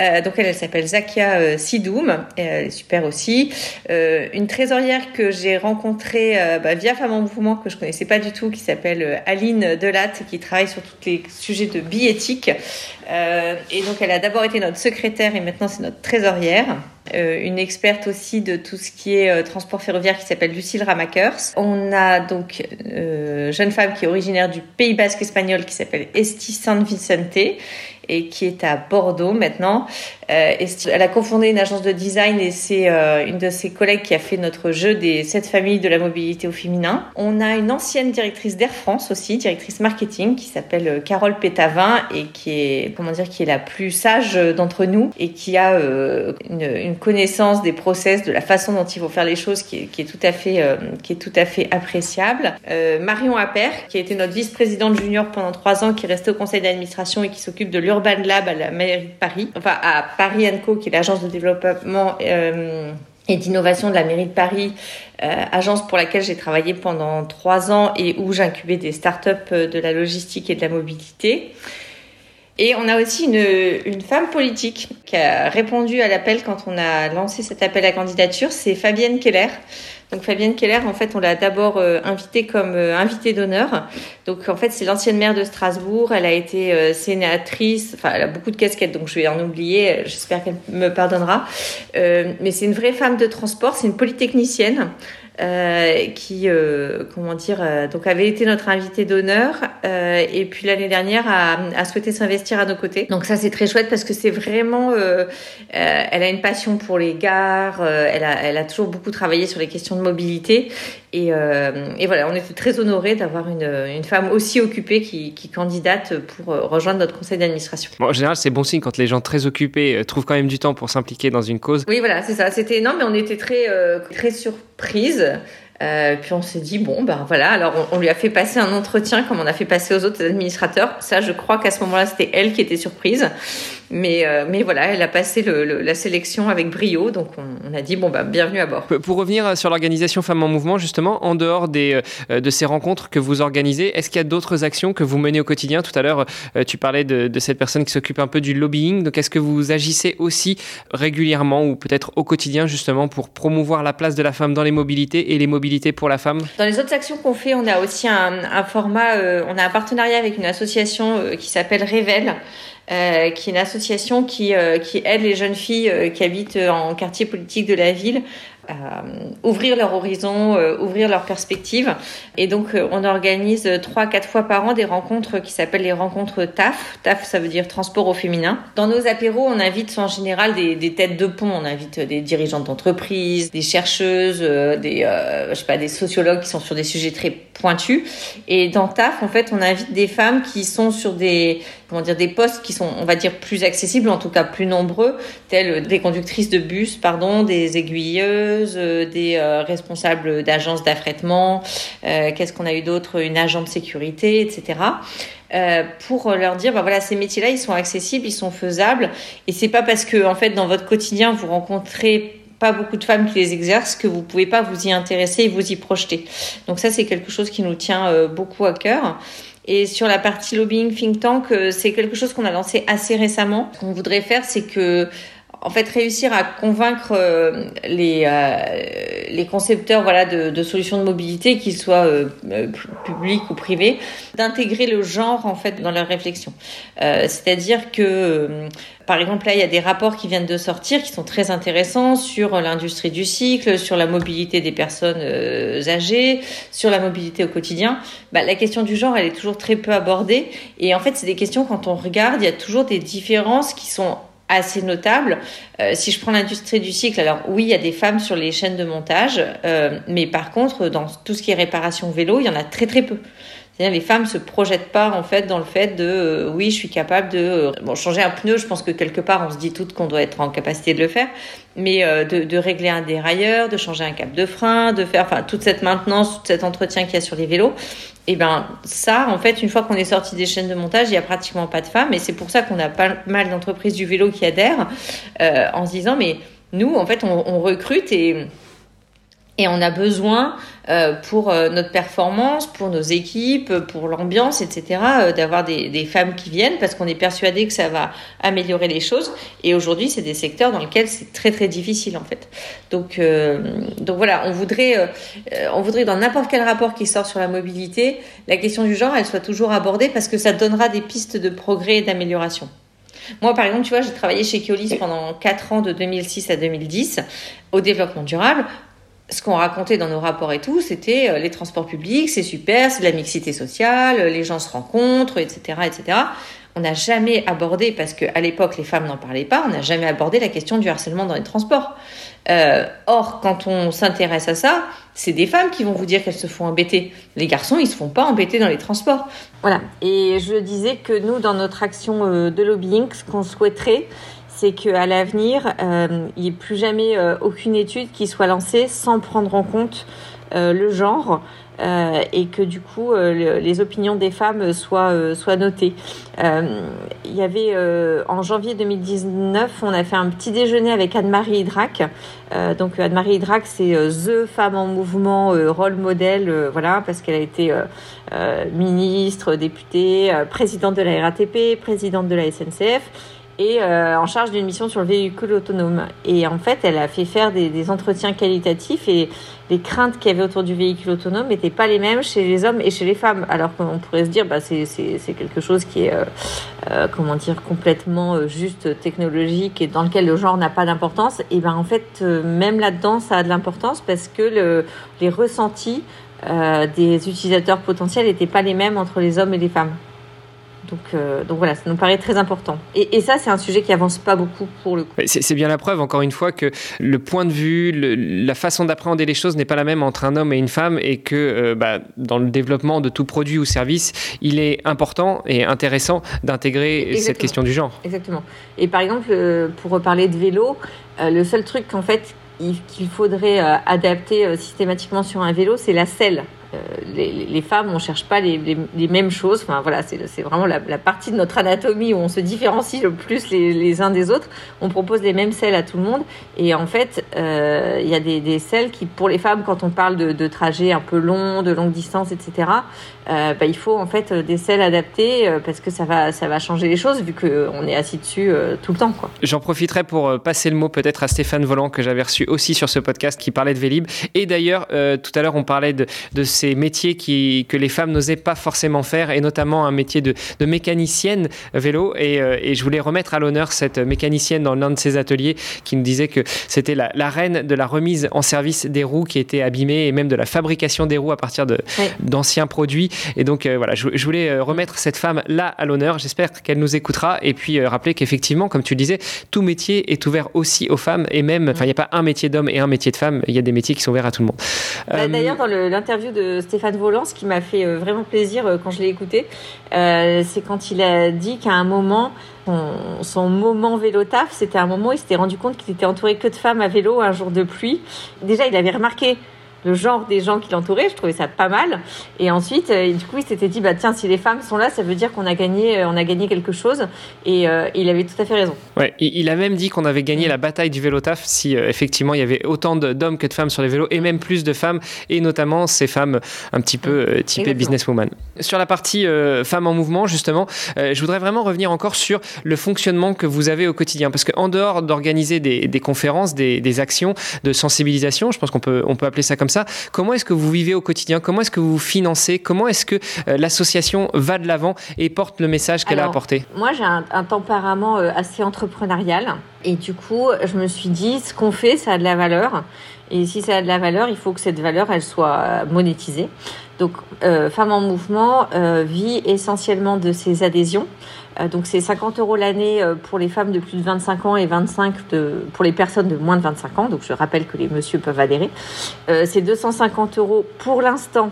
Euh, donc elle, elle s'appelle Zakia euh, Sidoum, elle est super aussi. Euh, une trésorière que j'ai rencontrée euh, bah, via Femmes en Mouvement que je connaissais pas du tout, qui s'appelle euh, Aline Delatte, qui travaille sur tous les sujets de biéthique. et donc elle a d'abord été notre secrétaire et maintenant c'est notre trésorière. Une experte aussi de tout ce qui est transport ferroviaire qui s'appelle Lucille Ramakers. On a donc euh, jeune femme qui est originaire du Pays Basque espagnol qui s'appelle Esti San Vicente et qui est à Bordeaux maintenant. Euh, elle a cofondé une agence de design et c'est euh, une de ses collègues qui a fait notre jeu des sept familles de la mobilité au féminin. On a une ancienne directrice d'Air France aussi, directrice marketing, qui s'appelle euh, Carole Pétavin et qui est, comment dire, qui est la plus sage d'entre nous et qui a une, connaissance des process, de la façon dont il faut faire les choses, qui est, qui est tout à fait, qui est tout à fait appréciable. Marion Appert, qui a été notre vice-présidente junior pendant trois ans, qui est restée au conseil d'administration et qui s'occupe de l'Urban Lab à la mairie de Paris, enfin à Paris Co, qui est l'agence de développement euh, et d'innovation de la mairie de Paris, euh, agence pour laquelle j'ai travaillé pendant trois ans et où j'incubais des startups euh, de la logistique et de la mobilité. Et on a aussi une, une femme politique qui a répondu à l'appel quand on a lancé cet appel à candidature, c'est Fabienne Keller. Donc Fabienne Keller, en fait, on l'a d'abord euh, invitée comme euh, invitée d'honneur. Donc en fait, c'est l'ancienne maire de Strasbourg. Elle a été euh, sénatrice. Enfin, elle a beaucoup de casquettes, donc je vais en oublier. J'espère qu'elle me pardonnera. mais c'est une vraie femme de transport. C'est une polytechnicienne. Euh, qui, euh, comment dire, euh, donc avait été notre invité d'honneur et puis l'année dernière a, a souhaité s'investir à nos côtés. Donc ça c'est très chouette parce que c'est vraiment, elle a une passion pour les gares, elle a, elle a toujours beaucoup travaillé sur les questions de mobilité et, et voilà, on était très honorés d'avoir une, une femme aussi occupée qui, qui candidate pour rejoindre notre conseil d'administration. Bon, en général, c'est bon signe quand les gens très occupés trouvent quand même du temps pour s'impliquer dans une cause. Oui, voilà, c'est ça. C'était énorme, mais on était très, très surprise euh, puis on s'est dit bon ben voilà alors on, lui a fait passer un entretien comme on a fait passer aux autres administrateurs. Ça je crois qu'à ce moment-là c'était elle qui était surprise mais, euh, mais voilà, elle a passé le, la sélection avec brio, donc on, on, a dit bon bah bienvenue à bord. Pour revenir sur l'organisation Femmes en Mouvement, justement, en dehors des, euh, de ces rencontres que vous organisez, est-ce qu'il y a d'autres actions que vous menez au quotidien? Tout à l'heure, euh, tu parlais de, de, cette personne qui s'occupe un peu du lobbying, donc est-ce que vous agissez aussi régulièrement ou peut-être au quotidien justement pour promouvoir la place de la femme dans les mobilités et les mobilités pour la femme? Dans les autres actions qu'on fait, on a aussi un, un format, on a un partenariat avec une association qui s'appelle Révèle. Euh, qui est une association qui, euh, qui aide les jeunes filles euh, qui habitent en quartier politique de la ville ouvrir leur horizon, ouvrir leurs perspectives. Et donc, on organise trois, quatre fois par an des rencontres qui s'appellent les rencontres TAF. TAF, ça veut dire transport au féminin. Dans nos apéros, on invite en général des, têtes de pont. On invite des dirigeantes d'entreprise, des chercheuses, des, des sociologues qui sont sur des sujets très pointus. Et dans TAF, en fait, on invite des femmes qui sont sur des comment dire, des postes qui sont, on va dire, plus accessibles, en tout cas plus nombreux, tels des conductrices de bus, pardon, des aiguilleuses, euh, des euh, responsables d'agences d'affrètement, euh, qu'est-ce qu'on a eu d'autre, une agent de sécurité, etc. Pour leur dire, bah voilà, ces métiers-là, ils sont accessibles, ils sont faisables, et c'est pas parce que, en fait, dans votre quotidien, vous rencontrez pas beaucoup de femmes qui les exercent que vous pouvez pas vous y intéresser et vous y projeter. Donc ça, c'est quelque chose qui nous tient beaucoup à cœur. Et sur la partie lobbying think tank, c'est quelque chose qu'on a lancé assez récemment. Ce qu'on voudrait faire, c'est que en fait réussir à convaincre euh, les euh, les concepteurs voilà de, de solutions de mobilité qu'ils soient publics ou privés d'intégrer le genre en fait dans leur réflexion c'est-à-dire que par exemple, là, il y a des rapports qui viennent de sortir qui sont très intéressants sur l'industrie du cycle, sur la mobilité des personnes euh, âgées, sur la mobilité au quotidien. Bah, la question du genre, elle est toujours très peu abordée. Et en fait, c'est des questions, quand on regarde, il y a toujours des différences qui sont assez notables. Euh, si je prends l'industrie du cycle, alors oui, il y a des femmes sur les chaînes de montage, euh, mais par contre, dans tout ce qui est réparation vélo, il y en a très très peu. C'est-à-dire les femmes se projettent pas en fait dans le fait de euh, oui je suis capable de euh, bon changer un pneu je pense que quelque part on se dit toutes qu'on doit être en capacité de le faire mais euh, de, régler un dérailleur de changer un cap de frein de faire enfin toute cette maintenance tout cet entretien qu'il y a sur les vélos. Et ben ça en fait une fois qu'on est sorti des chaînes de montage il y a pratiquement pas de femmes et c'est pour ça qu'on a pas mal d'entreprises du vélo qui adhèrent en se disant mais nous en fait on, on recrute et Et on a besoin euh, pour euh, notre performance, pour nos équipes, pour l'ambiance, etc., euh, d'avoir des, des, femmes qui viennent parce qu'on est persuadé que ça va améliorer les choses. Et aujourd'hui, c'est des secteurs dans lesquels c'est très très difficile en fait. Donc, donc voilà, on voudrait, on voudrait dans n'importe quel rapport qui sort sur la mobilité, la question du genre, elle soit toujours abordée parce que ça donnera des pistes de progrès et d'amélioration. Moi, par exemple, tu vois, j'ai travaillé chez Keolis pendant 4 ans, de 2006 à 2010, au développement durable ce qu'on racontait dans nos rapports et tout, c'était euh, les transports publics, c'est super, c'est de la mixité sociale, les gens se rencontrent, etc., etc. On n'a jamais abordé, parce qu'à l'époque les femmes n'en parlaient pas, on n'a jamais abordé la question du harcèlement dans les transports. Euh, or, quand on s'intéresse à ça, c'est des femmes qui vont vous dire qu'elles se font embêter. Les garçons, ils se font pas embêter dans les transports. Voilà. Et je disais que nous, dans notre action euh, de lobbying, ce qu'on souhaiterait, c'est qu'à l'avenir, euh, il n'y ait plus jamais euh, aucune étude qui soit lancée sans prendre en compte euh, le genre. et que du coup les opinions des femmes soient, soient notées. il y avait en janvier 2019, on a fait un petit déjeuner avec Anne-Marie Hydrac. donc Anne-Marie Hydrac, c'est the femme en mouvement, rôle modèle, voilà, parce qu'elle a été ministre, députée, présidente de la RATP, présidente de la SNCF et euh, en charge d'une mission sur le véhicule autonome. Et en fait, elle a fait faire des, des entretiens qualitatifs et les craintes qu'il y avait autour du véhicule autonome n'étaient pas les mêmes chez les hommes et chez les femmes. Alors qu'on pourrait se dire, bah, c'est quelque chose qui est, euh, euh, comment dire, complètement euh, juste technologique et dans lequel le genre n'a pas d'importance. Et ben en fait, même là-dedans, ça a de l'importance parce que le, les ressentis des utilisateurs potentiels n'étaient pas les mêmes entre les hommes et les femmes. Donc, euh, donc voilà, ça nous paraît très important. Et, et ça, c'est un sujet qui avance pas beaucoup pour le coup. C'est bien la preuve, encore une fois, que le point de vue, la façon d'appréhender les choses n'est pas la même entre un homme et une femme et que euh, bah, dans le développement de tout produit ou service, il est important et intéressant d'intégrer cette question du genre. Exactement. Et par exemple, euh, pour reparler de vélo, le seul truc qu'en fait qu'il faudrait adapter systématiquement sur un vélo, c'est la selle. Euh, les, femmes, on cherche pas les, mêmes choses. Enfin voilà, c'est vraiment la, partie de notre anatomie où on se différencie le plus les, uns des autres. On propose les mêmes selles à tout le monde. Et en fait, euh, il y a des, des, selles qui, pour les femmes, quand on parle de, trajets un peu longs, de longue distance, etc., euh, bah, il faut en fait des selles adaptées parce que ça va, ça va changer les choses vu qu'on est assis dessus tout le temps. J'en profiterai pour passer le mot peut-être à Stéphane Volant que j'avais reçu aussi sur ce podcast qui parlait de Vélib. Et d'ailleurs, tout à l'heure, on parlait de, de ces métiers qui, que les femmes n'osaient pas forcément faire, et notamment un métier de, de mécanicienne vélo. Et, euh, et, je voulais remettre à l'honneur cette mécanicienne dans l'un de ses ateliers qui nous disait que c'était la, la, reine de la remise en service des roues qui étaient abîmées et même de la fabrication des roues à partir d'anciens produits. Et donc euh, voilà, je, je, voulais euh, remettre cette femme là à l'honneur. J'espère qu'elle nous écoutera et puis rappeler qu'effectivement, comme tu disais, tout métier est ouvert aussi aux femmes et même, enfin, il n'y a pas un métier d'homme et un métier de femme, il y a des métiers qui sont ouverts à tout le monde. Bah, d'ailleurs, dans l'interview de Stéphane Volant, ce qui m'a fait euh, vraiment plaisir euh, quand je l'ai écouté, euh, c'est quand il a dit qu'à un moment, son, moment vélo taf, c'était un moment où il s'était rendu compte qu'il était entouré que de femmes à vélo un jour de pluie. Déjà, il avait remarqué le genre des gens qui l'entouraient. Je trouvais ça pas mal. Et ensuite, euh, du coup, il s'était dit, bah tiens, si les femmes sont là, ça veut dire qu'on a gagné, euh, on a gagné quelque chose. Et euh, il avait tout à fait raison. Ouais, il a même dit qu'on avait gagné la bataille du vélo taf si effectivement il y avait autant d'hommes que de femmes sur les vélos et même plus de femmes et notamment ces femmes un petit peu typées businesswoman. Sur la partie femmes en mouvement, justement, je voudrais vraiment revenir encore sur le fonctionnement que vous avez au quotidien parce qu'en dehors d'organiser des, des, conférences, des, des, actions de sensibilisation, je pense qu'on peut, on peut appeler ça comme ça Comment est-ce que vous vivez au quotidien? Comment est-ce que vous financez? Comment est-ce que euh, l'association va de l'avant et porte le message qu'elle a apporté? Moi, j'ai un, tempérament euh, assez entrepreneurial. Et du coup, je me suis dit, ce qu'on fait, ça a de la valeur. Et si ça a de la valeur, il faut que cette valeur, elle soit euh, monétisée. Donc, euh, Femmes en Mouvement vit essentiellement de ses adhésions. Euh, donc c'est 50 euros l'année euh, pour les femmes de plus de 25 ans et 25 de, pour les personnes de moins de 25 ans. Donc je rappelle que les messieurs peuvent adhérer. Euh, c'est 250 euros pour l'instant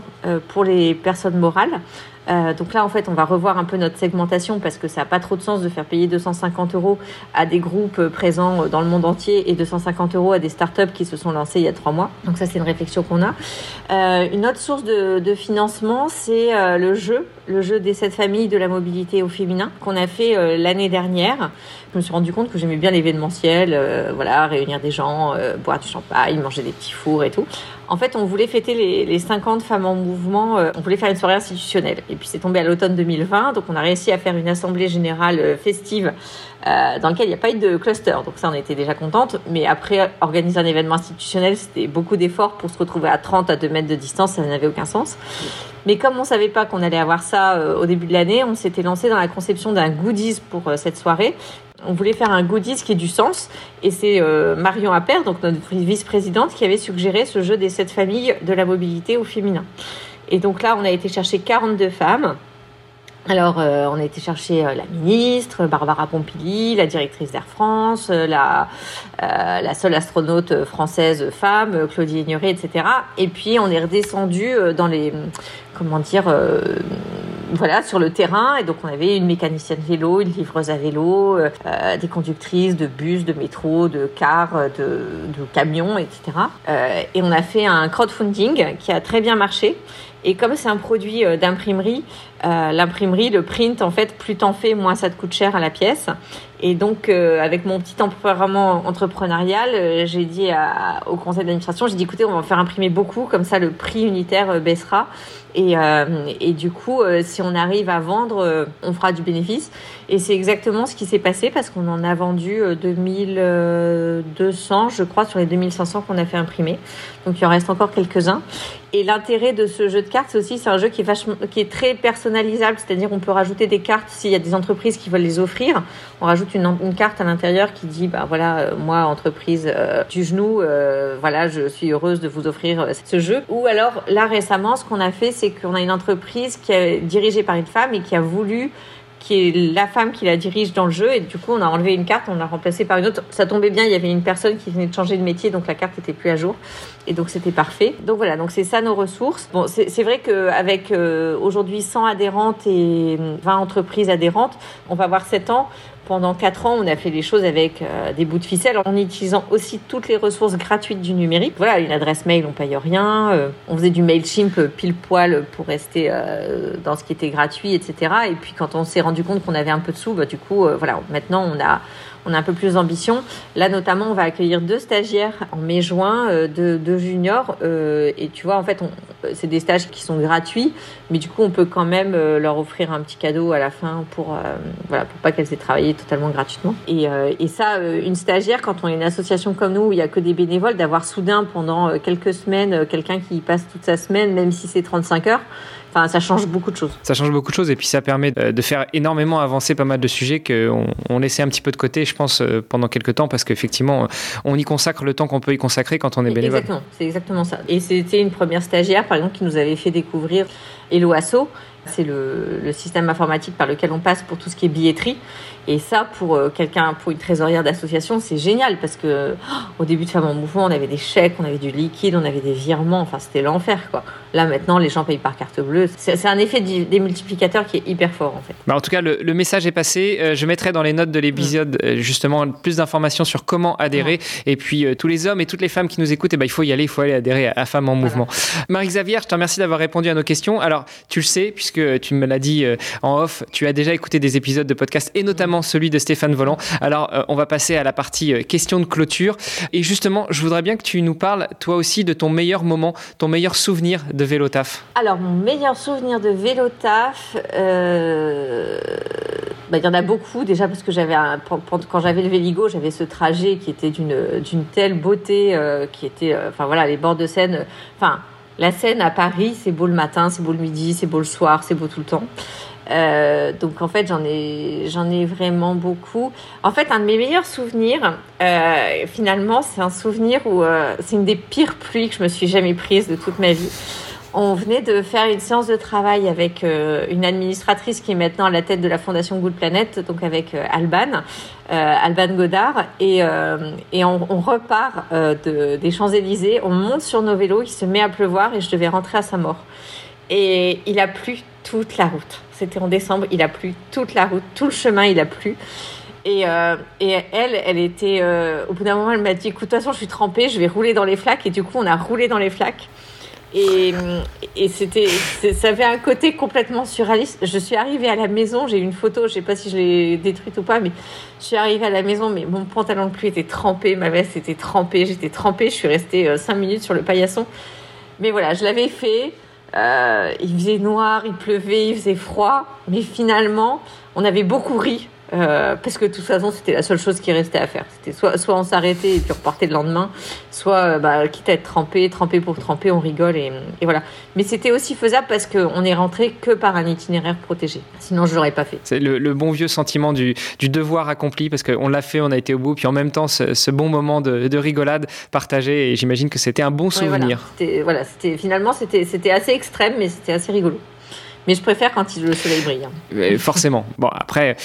pour les personnes morales. Donc là, en fait, on va revoir un peu notre segmentation parce que ça n'a pas trop de sens de faire payer 250 euros à des groupes présents dans le monde entier et 250 euros à des startups qui se sont lancées il y a trois mois. Donc ça, c'est une réflexion qu'on a. Une autre source de, financement, c'est le jeu, le jeu des sept familles de la mobilité au féminin qu'on a fait euh, l'année dernière. Je me suis rendu compte que j'aimais bien l'événementiel, euh, voilà, réunir des gens, boire du champagne, manger des petits fours et tout. En fait, on voulait fêter les, les 50 femmes en mouvement, on voulait faire une soirée institutionnelle. Et puis c'est tombé à l'automne 2020, donc on a réussi à faire une assemblée générale festive euh, dans lequel il n'y a pas eu de cluster. Donc ça, on était déjà contente. Mais après, organiser un événement institutionnel, c'était beaucoup d'efforts pour se retrouver à 30 à 2 mètres de distance, ça n'avait aucun sens. Mais comme on savait pas qu'on allait avoir ça euh, au début de l'année, on s'était lancé dans la conception d'un goodies pour euh, cette soirée. On voulait faire un goodies qui ait du sens. Et c'est euh, Marion Appert, donc notre vice-présidente, qui avait suggéré ce jeu des sept familles de la mobilité au féminin. Et donc là, on a été chercher 42 femmes alors, euh, on a été chercher euh, la ministre, Barbara Pompili, la directrice d'Air France, euh, la, la seule astronaute française femme, Claudie Ignoré, etc. Et puis, on est redescendu dans les, comment dire, voilà, sur le terrain. Et donc, on avait une mécanicienne vélo, une livreuse à vélo, des conductrices de bus, de métro, de cars, de, de camions, etc. et on a fait un crowdfunding qui a très bien marché. Et comme c'est un produit d'imprimerie, euh, l'imprimerie, le print, en fait, plus t'en fais, moins ça te coûte cher à la pièce. Et donc, euh, avec mon petit tempérament entrepreneurial, euh, j'ai dit au conseil d'administration, j'ai dit, écoutez, on va faire imprimer beaucoup, comme ça le prix unitaire baissera. Et, et, du coup, si on arrive à vendre, on fera du bénéfice. Et c'est exactement ce qui s'est passé parce qu'on en a vendu 2200, je crois, sur les 2500 qu'on a fait imprimer. Donc, il en reste encore quelques-uns. Et l'intérêt de ce jeu de cartes, aussi, c'est un jeu qui est, vachement, qui est très personnel c'est-à-dire on peut rajouter des cartes s'il y a des entreprises qui veulent les offrir. On rajoute une, carte à l'intérieur qui dit, bah voilà, euh, moi entreprise euh, du genou, euh, voilà, je suis heureuse de vous offrir ce jeu. Ou alors là récemment, ce qu'on a fait, c'est qu'on a une entreprise qui est dirigée par une femme et qui a voulu qui est la femme qui la dirige dans le jeu. Et du coup, on a enlevé une carte, on l'a remplacée par une autre. Ça tombait bien, il y avait une personne qui venait de changer de métier, donc la carte était plus à jour. Et donc, c'était parfait. Donc voilà, donc c'est ça nos ressources. Bon, c'est vrai qu'avec euh, aujourd'hui 100 adhérentes et 20 entreprises adhérentes, on va avoir 7 ans pendant quatre ans, on a fait les choses avec euh, des bouts de ficelle en utilisant aussi toutes les ressources gratuites du numérique. Voilà, une adresse mail, on paye rien. Euh, on faisait du Mailchimp pile poil pour rester euh, dans ce qui était gratuit, etc. Et puis quand on s'est rendu compte qu'on avait un peu de sous, bah, du coup, voilà, maintenant on a on a un peu plus d'ambition. Là, notamment, on va accueillir deux stagiaires en mai-juin, euh, deux, juniors. Euh, et tu vois, en fait, c'est des stages qui sont gratuits, mais du coup, on peut quand même euh, leur offrir un petit cadeau à la fin pour, voilà, pour pas qu'elles aient travaillé totalement gratuitement. Et, et ça, une stagiaire, quand on est une association comme nous, où il y a que des bénévoles, d'avoir soudain pendant quelques semaines quelqu'un qui passe toute sa semaine, même si c'est 35 heures, Enfin, ça change beaucoup de choses. Ça change beaucoup de choses et puis ça permet de faire énormément avancer pas mal de sujets qu'on on laissait un petit peu de côté, je pense, euh, pendant quelques temps parce qu'effectivement, on y consacre le temps qu'on peut y consacrer quand on est bénévole. Exactement, c'est exactement ça. Et c'était une première stagiaire, par exemple, qui nous avait fait découvrir Eloasso. C'est le, le, système informatique par lequel on passe pour tout ce qui est billetterie. Et ça, pour euh, quelqu'un, pour une trésorière d'association, c'est génial parce que oh, au début de Femmes en Mouvement, on avait des chèques, on avait du liquide, on avait des virements. Enfin, c'était l'enfer, quoi. Là, maintenant, les gens payent par carte bleue. C'est un effet des multiplicateurs qui est hyper fort, en fait. Bah en tout cas, le, le, message est passé. Euh, je mettrai dans les notes de l'épisode, euh, justement, plus d'informations sur comment adhérer. Et puis, tous les hommes et toutes les femmes qui nous écoutent, eh ben, il faut y aller, il faut aller adhérer à, Femmes en Mouvement. Marie-Xavier, je te remercie d'avoir répondu à nos questions. Alors, tu le sais, puisque tu me l'as dit en off, tu as déjà écouté des épisodes de podcast et notamment celui de Stéphane Volant. Alors, euh, on va passer à la partie euh, question de clôture. Et justement, je voudrais bien que tu nous parles, toi aussi, de ton meilleur moment, ton meilleur souvenir de vélo taf. Alors, mon meilleur souvenir de vélo taf, euh, bah, il y en a beaucoup. Déjà, parce que quand j'avais le Véligo, j'avais ce trajet qui était d'une telle beauté, qui était, enfin voilà, les bords de Seine. Enfin, la Seine à Paris, c'est beau le matin, c'est beau le midi, c'est beau le soir, c'est beau tout le temps. Euh, donc en fait j'en ai vraiment beaucoup. En fait un de mes meilleurs souvenirs euh, finalement c'est un souvenir où euh, c'est une des pires pluies que je me suis jamais prise de toute ma vie. On venait de faire une séance de travail avec une administratrice qui est maintenant à la tête de la fondation Good Planet, donc avec Alban, Alban Godard, et, on, repart de, des Champs Élysées, on monte sur nos vélos, il se met à pleuvoir et je devais rentrer à sa mort. Et il a plu toute la route. C'était en décembre, il a plu toute la route, tout le chemin, il a plu. Et, euh, et elle, elle était, euh, au bout d'un moment, elle m'a dit, écoute, de toute façon, je suis trempée, je vais rouler dans les flaques. Et du coup, on a roulé dans les flaques. Et, et c'était, ça avait un côté complètement surréaliste. Je suis arrivée à la maison, j'ai une photo, je sais pas si je l'ai détruite ou pas, mais je suis arrivée à la maison, mais mon pantalon de pluie était trempé, ma veste était trempée, j'étais trempée, je suis restée euh, cinq minutes sur le paillasson. Mais voilà, je l'avais fait. Euh, il faisait noir, il pleuvait, il faisait froid, mais finalement, on avait beaucoup ri euh, parce que de toute façon, c'était la seule chose qui restait à faire. C'était soit, soit on s'arrêtait et puis on repartait le lendemain, soit, euh, bah, quitte à être trempé, trempé pour tremper, on rigole et, et voilà. Mais c'était aussi faisable parce qu'on est rentré que par un itinéraire protégé. Sinon, je l'aurais pas fait. C'est le, le, bon vieux sentiment du, du devoir accompli parce qu'on l'a fait, on a été au bout, puis en même temps, ce, ce bon moment de, de, rigolade partagé et j'imagine que c'était un bon souvenir. Ouais, voilà, voilà finalement, c'était assez extrême, mais c'était assez rigolo. Mais je préfère quand le soleil brille. Hein. Forcément. Bon, après,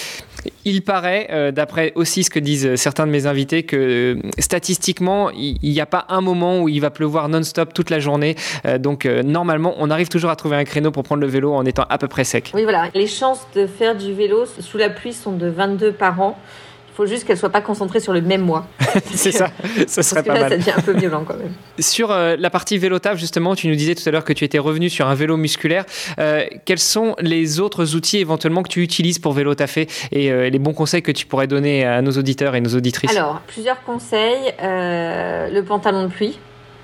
il paraît, euh, d'après aussi ce que disent certains de mes invités, que euh, statistiquement, il n'y a pas un moment où il va pleuvoir non-stop toute la journée. Euh, donc, euh, normalement, on arrive toujours à trouver un créneau pour prendre le vélo en étant à peu près sec. Oui, voilà. Les chances de faire du vélo sous la pluie sont de 22 par an faut juste qu'elle soit pas concentrée sur le même mois. c'est ça, ça serait pas là, mal. Ça devient un peu violent quand même. Sur euh, la partie vélo taf, justement, tu nous disais tout à l'heure que tu étais revenu sur un vélo musculaire. Euh, quels sont les autres outils éventuellement que tu utilises pour vélo taffer et euh, les bons conseils que tu pourrais donner à nos auditeurs et nos auditrices? Alors, plusieurs conseils. Le pantalon de pluie.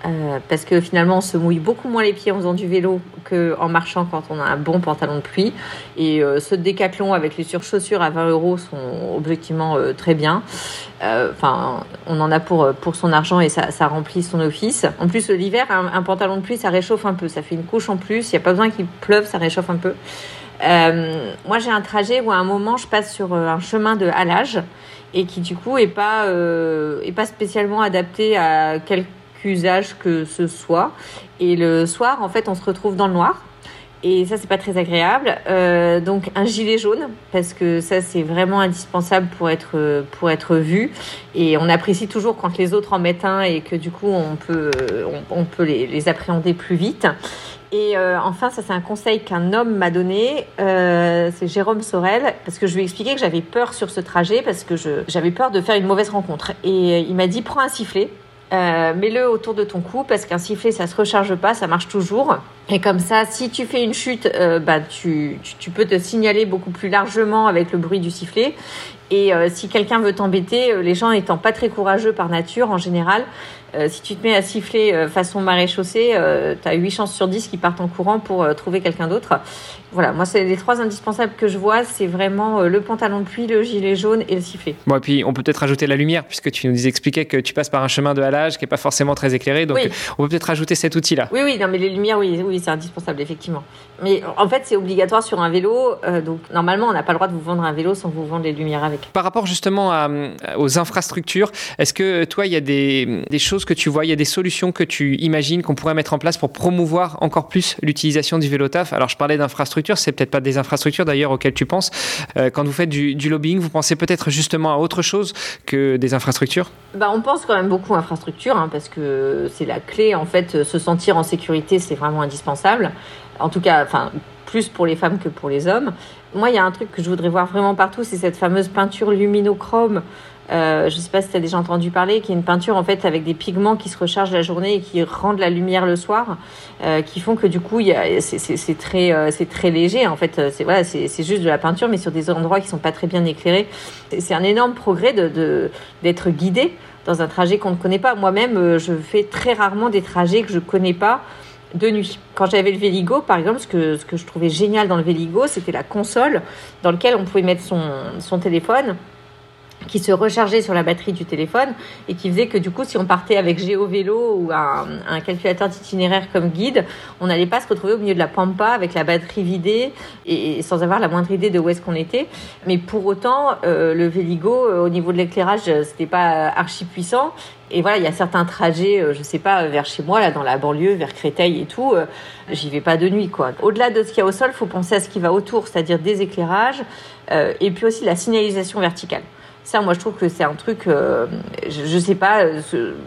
Euh, parce que finalement on se mouille beaucoup moins les pieds en faisant du vélo qu'en marchant quand on a un bon pantalon de pluie. Et euh, ce décathlon avec les surchaussures à 20 euros sont objectivement euh, très bien. Enfin, on en a pour, pour son argent et ça, remplit son office. En plus, l'hiver, un, pantalon de pluie, ça réchauffe un peu. Ça fait une couche en plus. Il n'y a pas besoin qu'il pleuve, ça réchauffe un peu. moi, j'ai un trajet où à un moment, je passe sur un chemin de halage et qui du coup est pas, est pas spécialement adapté à quelques usage que ce soit. Et le soir, en fait, on se retrouve dans le noir. Et ça, c'est pas très agréable. Euh, donc, un gilet jaune, parce que ça, c'est vraiment indispensable pour être, pour être vu. Et on apprécie toujours quand les autres en mettent un et que du coup, on peut, on, peut les, les, appréhender plus vite. Et euh, enfin, ça, c'est un conseil qu'un homme m'a donné. Euh, c'est Jérôme Sorel, parce que je lui ai expliqué que j'avais peur sur ce trajet, parce que j'avais peur de faire une mauvaise rencontre. Et il m'a dit prends un sifflet. Euh, mets-le autour de ton cou parce qu'un sifflet ça se recharge pas, ça marche toujours. Et comme ça, si tu fais une chute, euh, bah, tu, tu, peux te signaler beaucoup plus largement avec le bruit du sifflet. Et euh, si quelqu'un veut t'embêter, les gens étant pas très courageux par nature en général, euh, si tu te mets à siffler euh, façon marée chaussée, euh, tu as 8 chances sur 10 qui partent en courant pour trouver quelqu'un d'autre. Voilà, moi, c'est les trois indispensables que je vois, c'est vraiment le pantalon de pluie, le gilet jaune et le sifflet. Bon, et puis on peut peut-être rajouter la lumière, puisque tu nous expliquais que tu passes par un chemin de halage qui n'est pas forcément très éclairé, donc oui. on peut peut-être rajouter cet outil-là. Oui, oui, non, mais les lumières, oui, oui c'est indispensable, effectivement. Mais en fait, c'est obligatoire sur un vélo, euh, donc normalement, on n'a pas le droit de vous vendre un vélo sans vous vendre les lumières avec. Par rapport justement à, aux infrastructures, est-ce que toi, il y a des, des choses que tu vois, il y a des solutions que tu imagines qu'on pourrait mettre en place pour promouvoir encore plus l'utilisation du vélo taf? Alors, je parlais d'infrastructures, c'est peut-être pas des infrastructures d'ailleurs auxquelles tu penses. Euh, quand vous faites du, lobbying, vous pensez peut-être justement à autre chose que des infrastructures? Bah, On pense quand même beaucoup infrastructures, hein, parce que c'est la clé, en fait, se sentir en sécurité, c'est vraiment indispensable. En tout cas, enfin, plus pour les femmes que pour les hommes. Moi, il y a un truc que je voudrais voir vraiment partout, c'est cette fameuse peinture luminochrome. Euh, je ne sais pas si tu as déjà entendu parler, qui est une peinture en fait avec des pigments qui se rechargent la journée et qui rendent la lumière le soir, euh, qui font que du coup c'est très euh, très léger en fait. C'est voilà, juste de la peinture, mais sur des endroits qui sont pas très bien éclairés. C'est un énorme progrès d'être guidé dans un trajet qu'on ne connaît pas. Moi-même, je fais très rarement des trajets que je connais pas de nuit. Quand j'avais le Véligo, par exemple, ce que, je trouvais génial dans le Véligo, c'était la console dans laquelle on pouvait mettre son téléphone qui se rechargeait sur la batterie du téléphone et qui faisait que du coup si on partait avec GeoVélo ou un, un calculateur d'itinéraire comme guide, on n'allait pas se retrouver au milieu de la pampa avec la batterie vidée et, sans avoir la moindre idée de où est-ce qu'on était. Mais pour autant, euh, le Véligo, euh, au niveau de l'éclairage, c'était pas archi puissant. Et voilà, il y a certains trajets, euh, je sais pas, vers chez moi, là, dans la banlieue, vers Créteil et tout, euh, j'y vais pas de nuit, quoi. Au-delà de ce qu'il y a au sol, faut penser à ce qui va autour, c'est-à-dire des éclairages, euh, et puis aussi la signalisation verticale. Ça, moi, je trouve que c'est un truc, euh, je, ne sais pas,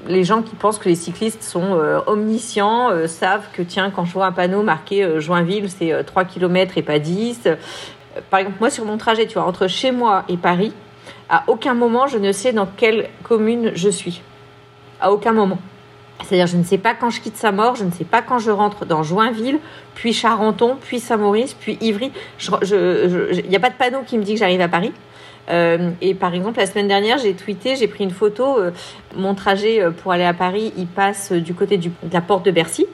les gens qui pensent que les cyclistes sont omniscients savent que, tiens, quand je vois un panneau marqué Joinville, c'est 3 km et pas 10. Par exemple, moi, sur mon trajet, tu vois, entre chez moi et Paris, à aucun moment, je ne sais dans quelle commune je suis. À aucun moment. C'est-à-dire, je ne sais pas quand je quitte Saint-Maur, je ne sais pas quand je rentre dans Joinville, puis Charenton, puis Saint-Maurice, puis Ivry. Il n'y a pas de panneau qui me dit que j'arrive à Paris. Euh, et par exemple, la semaine dernière, j'ai tweeté, j'ai pris une photo. Euh, mon trajet euh, pour aller à Paris, il passe du côté de la porte de Bercy.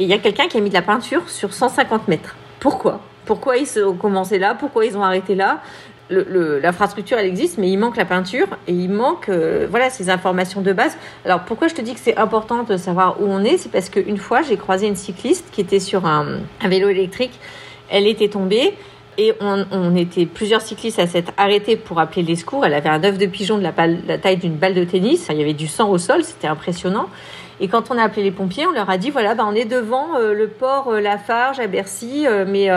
Et il y a quelqu'un qui a mis de la peinture sur 150 mètres. Pourquoi? Pourquoi ils ont commencé là? Pourquoi ils ont arrêté là? L'infrastructure elle existe, mais il manque la peinture et il manque voilà ces informations de base. Alors pourquoi je te dis que c'est important de savoir où on est, c'est parce qu'une fois j'ai croisé une cycliste qui était sur un, vélo électrique, elle était tombée. Et on, était plusieurs cyclistes à s'être arrêtés pour appeler les secours. Elle avait un œuf de pigeon de la, taille d'une balle de tennis. Il y avait du sang au sol, c'était impressionnant. Et quand on a appelé les pompiers, on leur a dit voilà, bah, on est devant euh, le port euh, Lafarge à Bercy, mais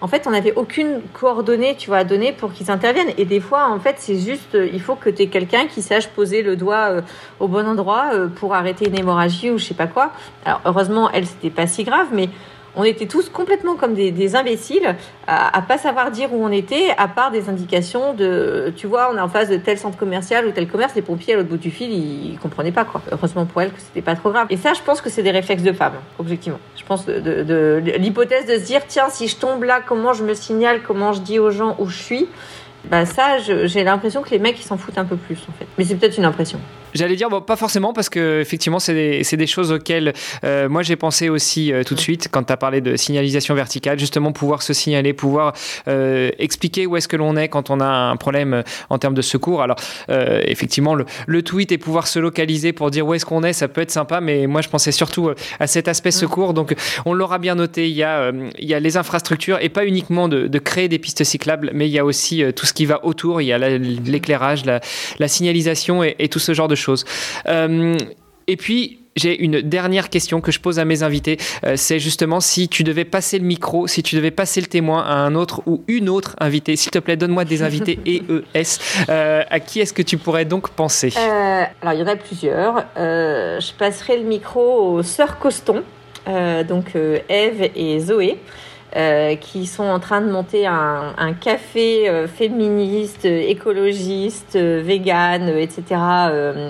en fait, on n'avait aucune coordonnée, tu à donner pour qu'ils interviennent. Et des fois, en fait, c'est juste, euh, il faut que tu aies quelqu'un qui sache poser le doigt euh, au bon endroit euh, pour arrêter une hémorragie ou je sais pas quoi. Alors, heureusement, elle, c'était pas si grave, mais on était tous complètement comme des, imbéciles à, à, pas savoir dire où on était, à part des indications de, tu vois, on est en face de tel centre commercial ou tel commerce, les pompiers à l'autre bout du fil, ils, comprenaient pas quoi. Heureusement pour elle que c'était pas trop grave. Et ça, je pense que c'est des réflexes de femme, objectivement. Je pense de, de l'hypothèse de se dire, tiens, si je tombe là, comment je me signale, comment je dis aux gens où je suis? Bah ça, j'ai l'impression que les mecs ils s'en foutent un peu plus en fait. Mais c'est peut-être une impression. J'allais dire, bon, pas forcément, parce que effectivement, c'est des, des, choses auxquelles euh, moi j'ai pensé aussi euh, tout de suite quand tu as parlé de signalisation verticale, justement pouvoir se signaler, pouvoir euh, expliquer où est-ce que l'on est quand on a un problème en termes de secours. Alors, effectivement, le, le, tweet et pouvoir se localiser pour dire où est-ce qu'on est, ça peut être sympa, mais moi je pensais surtout à cet aspect secours. Donc, on l'aura bien noté, il y, a, il y a les infrastructures et pas uniquement de, de, créer des pistes cyclables, mais il y a aussi tout ce qui va autour. Il y a l'éclairage, la, la, signalisation et, et tout ce genre de choses. Euh, et puis, j'ai une dernière question que je pose à mes invités. Euh, c'est justement si tu devais passer le micro, si tu devais passer le témoin à un autre ou une autre invitée, s'il te plaît, donne-moi des invités EES. Euh, à qui est-ce que tu pourrais donc penser? Alors, il y en a plusieurs. je passerai le micro aux sœurs Coston, donc Eve et Zoé. Euh, qui sont en train de monter un, café euh, féministe, écologiste, euh, vegan, etc.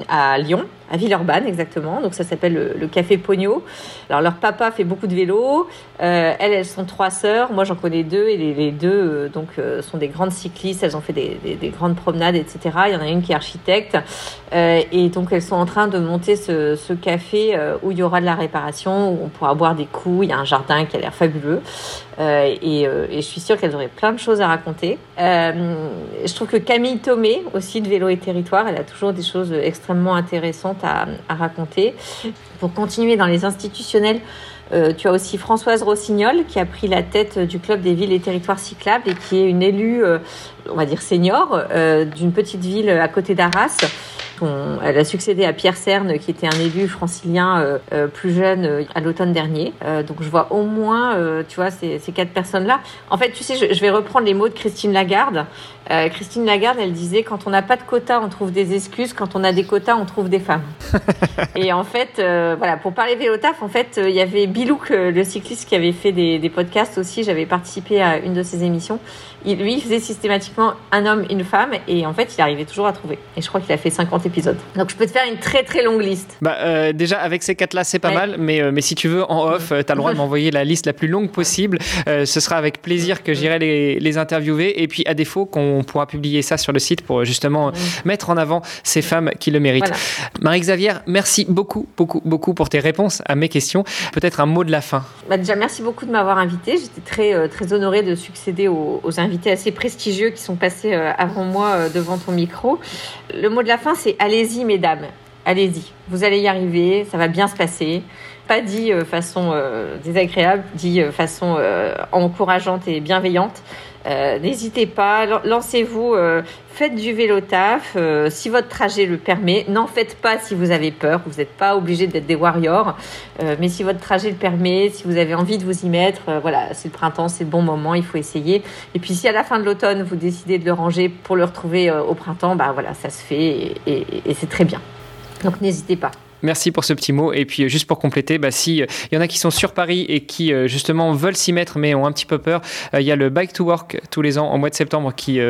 à Lyon à Villeurbanne exactement. Donc ça s'appelle le, Café Pogno. Alors leur papa fait beaucoup de vélo. Euh, elles, elles sont trois sœurs. Moi j'en connais deux et les, deux euh, donc euh, sont des grandes cyclistes. Elles ont fait des, des, grandes promenades, etc. Il y en a une qui est architecte et donc elles sont en train de monter ce, ce café où il y aura de la réparation, où on pourra boire des coups. Il y a un jardin qui a l'air fabuleux et, et, je suis sûre qu'elles auraient plein de choses à raconter. je trouve que Camille Thomé aussi de Vélo et Territoire, elle a toujours des choses extrêmement intéressantes à, raconter. Pour continuer dans les institutionnels, euh, tu as aussi Françoise Rossignol qui a pris la tête du club des villes et territoires cyclables et qui est une élue, euh, on va dire senior, euh, d'une petite ville à côté d'Arras elle a succédé à Pierre Cerne, qui était un élu francilien euh, euh, plus jeune euh, à l'automne dernier. donc je vois au moins, tu vois, ces, quatre personnes-là. En fait, tu sais, je, vais reprendre les mots de Christine Lagarde. Christine Lagarde, elle disait quand on n'a pas de quotas, on trouve des excuses. Quand on a des quotas, on trouve des femmes. et en fait, voilà, pour parler vélotaf, en fait, il y avait Bilouk, le cycliste, qui avait fait des, des podcasts aussi. J'avais participé à une de ses émissions il, lui, il faisait systématiquement un homme, une femme, et en fait, il arrivait toujours à trouver. Et je crois qu'il a fait 50 épisodes. Donc, je peux te faire une très très longue liste. Bah, euh, déjà, avec ces quatre-là, c'est pas mal, mais, euh, mais si tu veux, en off, euh, tu as le droit de m'envoyer la liste la plus longue possible. ce sera avec plaisir que j'irai les, les, interviewer, et puis à défaut, qu'on pourra publier ça sur le site pour justement mettre en avant ces femmes qui le méritent. Marie-Xavier, merci beaucoup, beaucoup, beaucoup pour tes réponses à mes questions. Peut-être un mot de la fin. Bah, déjà, merci beaucoup de m'avoir invité. J'étais très, très honorée de succéder aux, aux invités assez prestigieux qui sont passés euh, avant moi euh, devant ton micro. Le mot de la fin, c'est allez-y, mesdames. Allez-y. Vous allez y arriver. Ça va bien se passer. pas dit de façon désagréable, dit façon encourageante et bienveillante. Euh, n'hésitez pas, lancez-vous, euh, faites du vélo taf euh, si votre trajet le permet. N'en faites pas si vous avez peur, vous n'êtes pas obligé d'être des warriors, mais si votre trajet le permet, si vous avez envie de vous y mettre, voilà, c'est le printemps, c'est le bon moment, il faut essayer. Et puis si à la fin de l'automne vous décidez de le ranger pour le retrouver au printemps, bah voilà, ça se fait et c'est très bien. Donc n'hésitez pas. Merci pour ce petit mot. Et puis, juste pour compléter, bah, si il euh, y en a qui sont sur Paris et qui euh, justement veulent s'y mettre mais ont un petit peu peur, il euh, y a le Bike to Work tous les ans en mois de septembre qui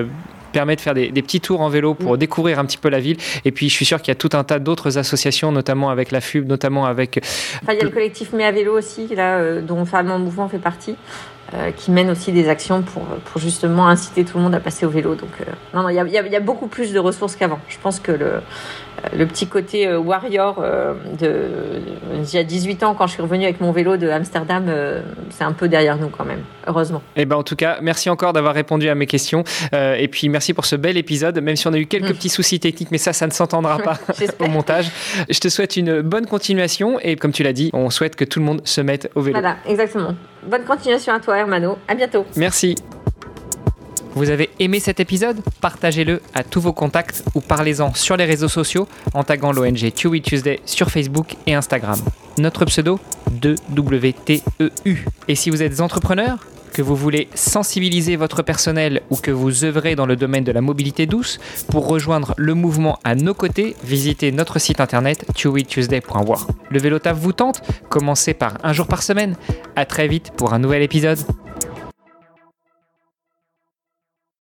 permet de faire des, petits tours en vélo pour mm. découvrir un petit peu la ville. Et puis, je suis sûr qu'il y a tout un tas d'autres associations, notamment avec la FUB, notamment avec. il y a le collectif Mais à vélo aussi, là, dont Femme Mouvement fait partie. qui mène aussi des actions pour, pour justement inciter tout le monde à passer au vélo. Donc, non, non, il y, y a, beaucoup plus de ressources qu'avant. Je pense que le, le petit côté euh, warrior euh, de il y a 18 ans quand je suis revenu avec mon vélo de Amsterdam euh, c'est un peu derrière nous quand même. Heureusement. Et eh ben en tout cas merci encore d'avoir répondu à mes questions. Et puis merci pour ce bel épisode même si on a eu quelques mm. petits soucis techniques mais ça ça ne s'entendra pas au montage. Je te souhaite une bonne continuation et comme tu l'as dit on souhaite que tout le monde se mette au vélo. Voilà exactement. Bonne continuation à toi Hermano. À bientôt. Merci vous avez aimé cet épisode? Partagez-le à tous vos contacts ou parlez-en sur les réseaux sociaux en taguant l'ONG Chewy Tuesday sur Facebook et Instagram. Notre pseudo 2WTEU. Et si vous êtes entrepreneur, que vous voulez sensibiliser votre personnel ou que vous œuvrez dans le domaine de la mobilité douce, pour rejoindre le mouvement à nos côtés, visitez notre site internet chewytuesday.war. Le vélo taf vous tente? Commencez par un jour par semaine. À très vite pour un nouvel épisode.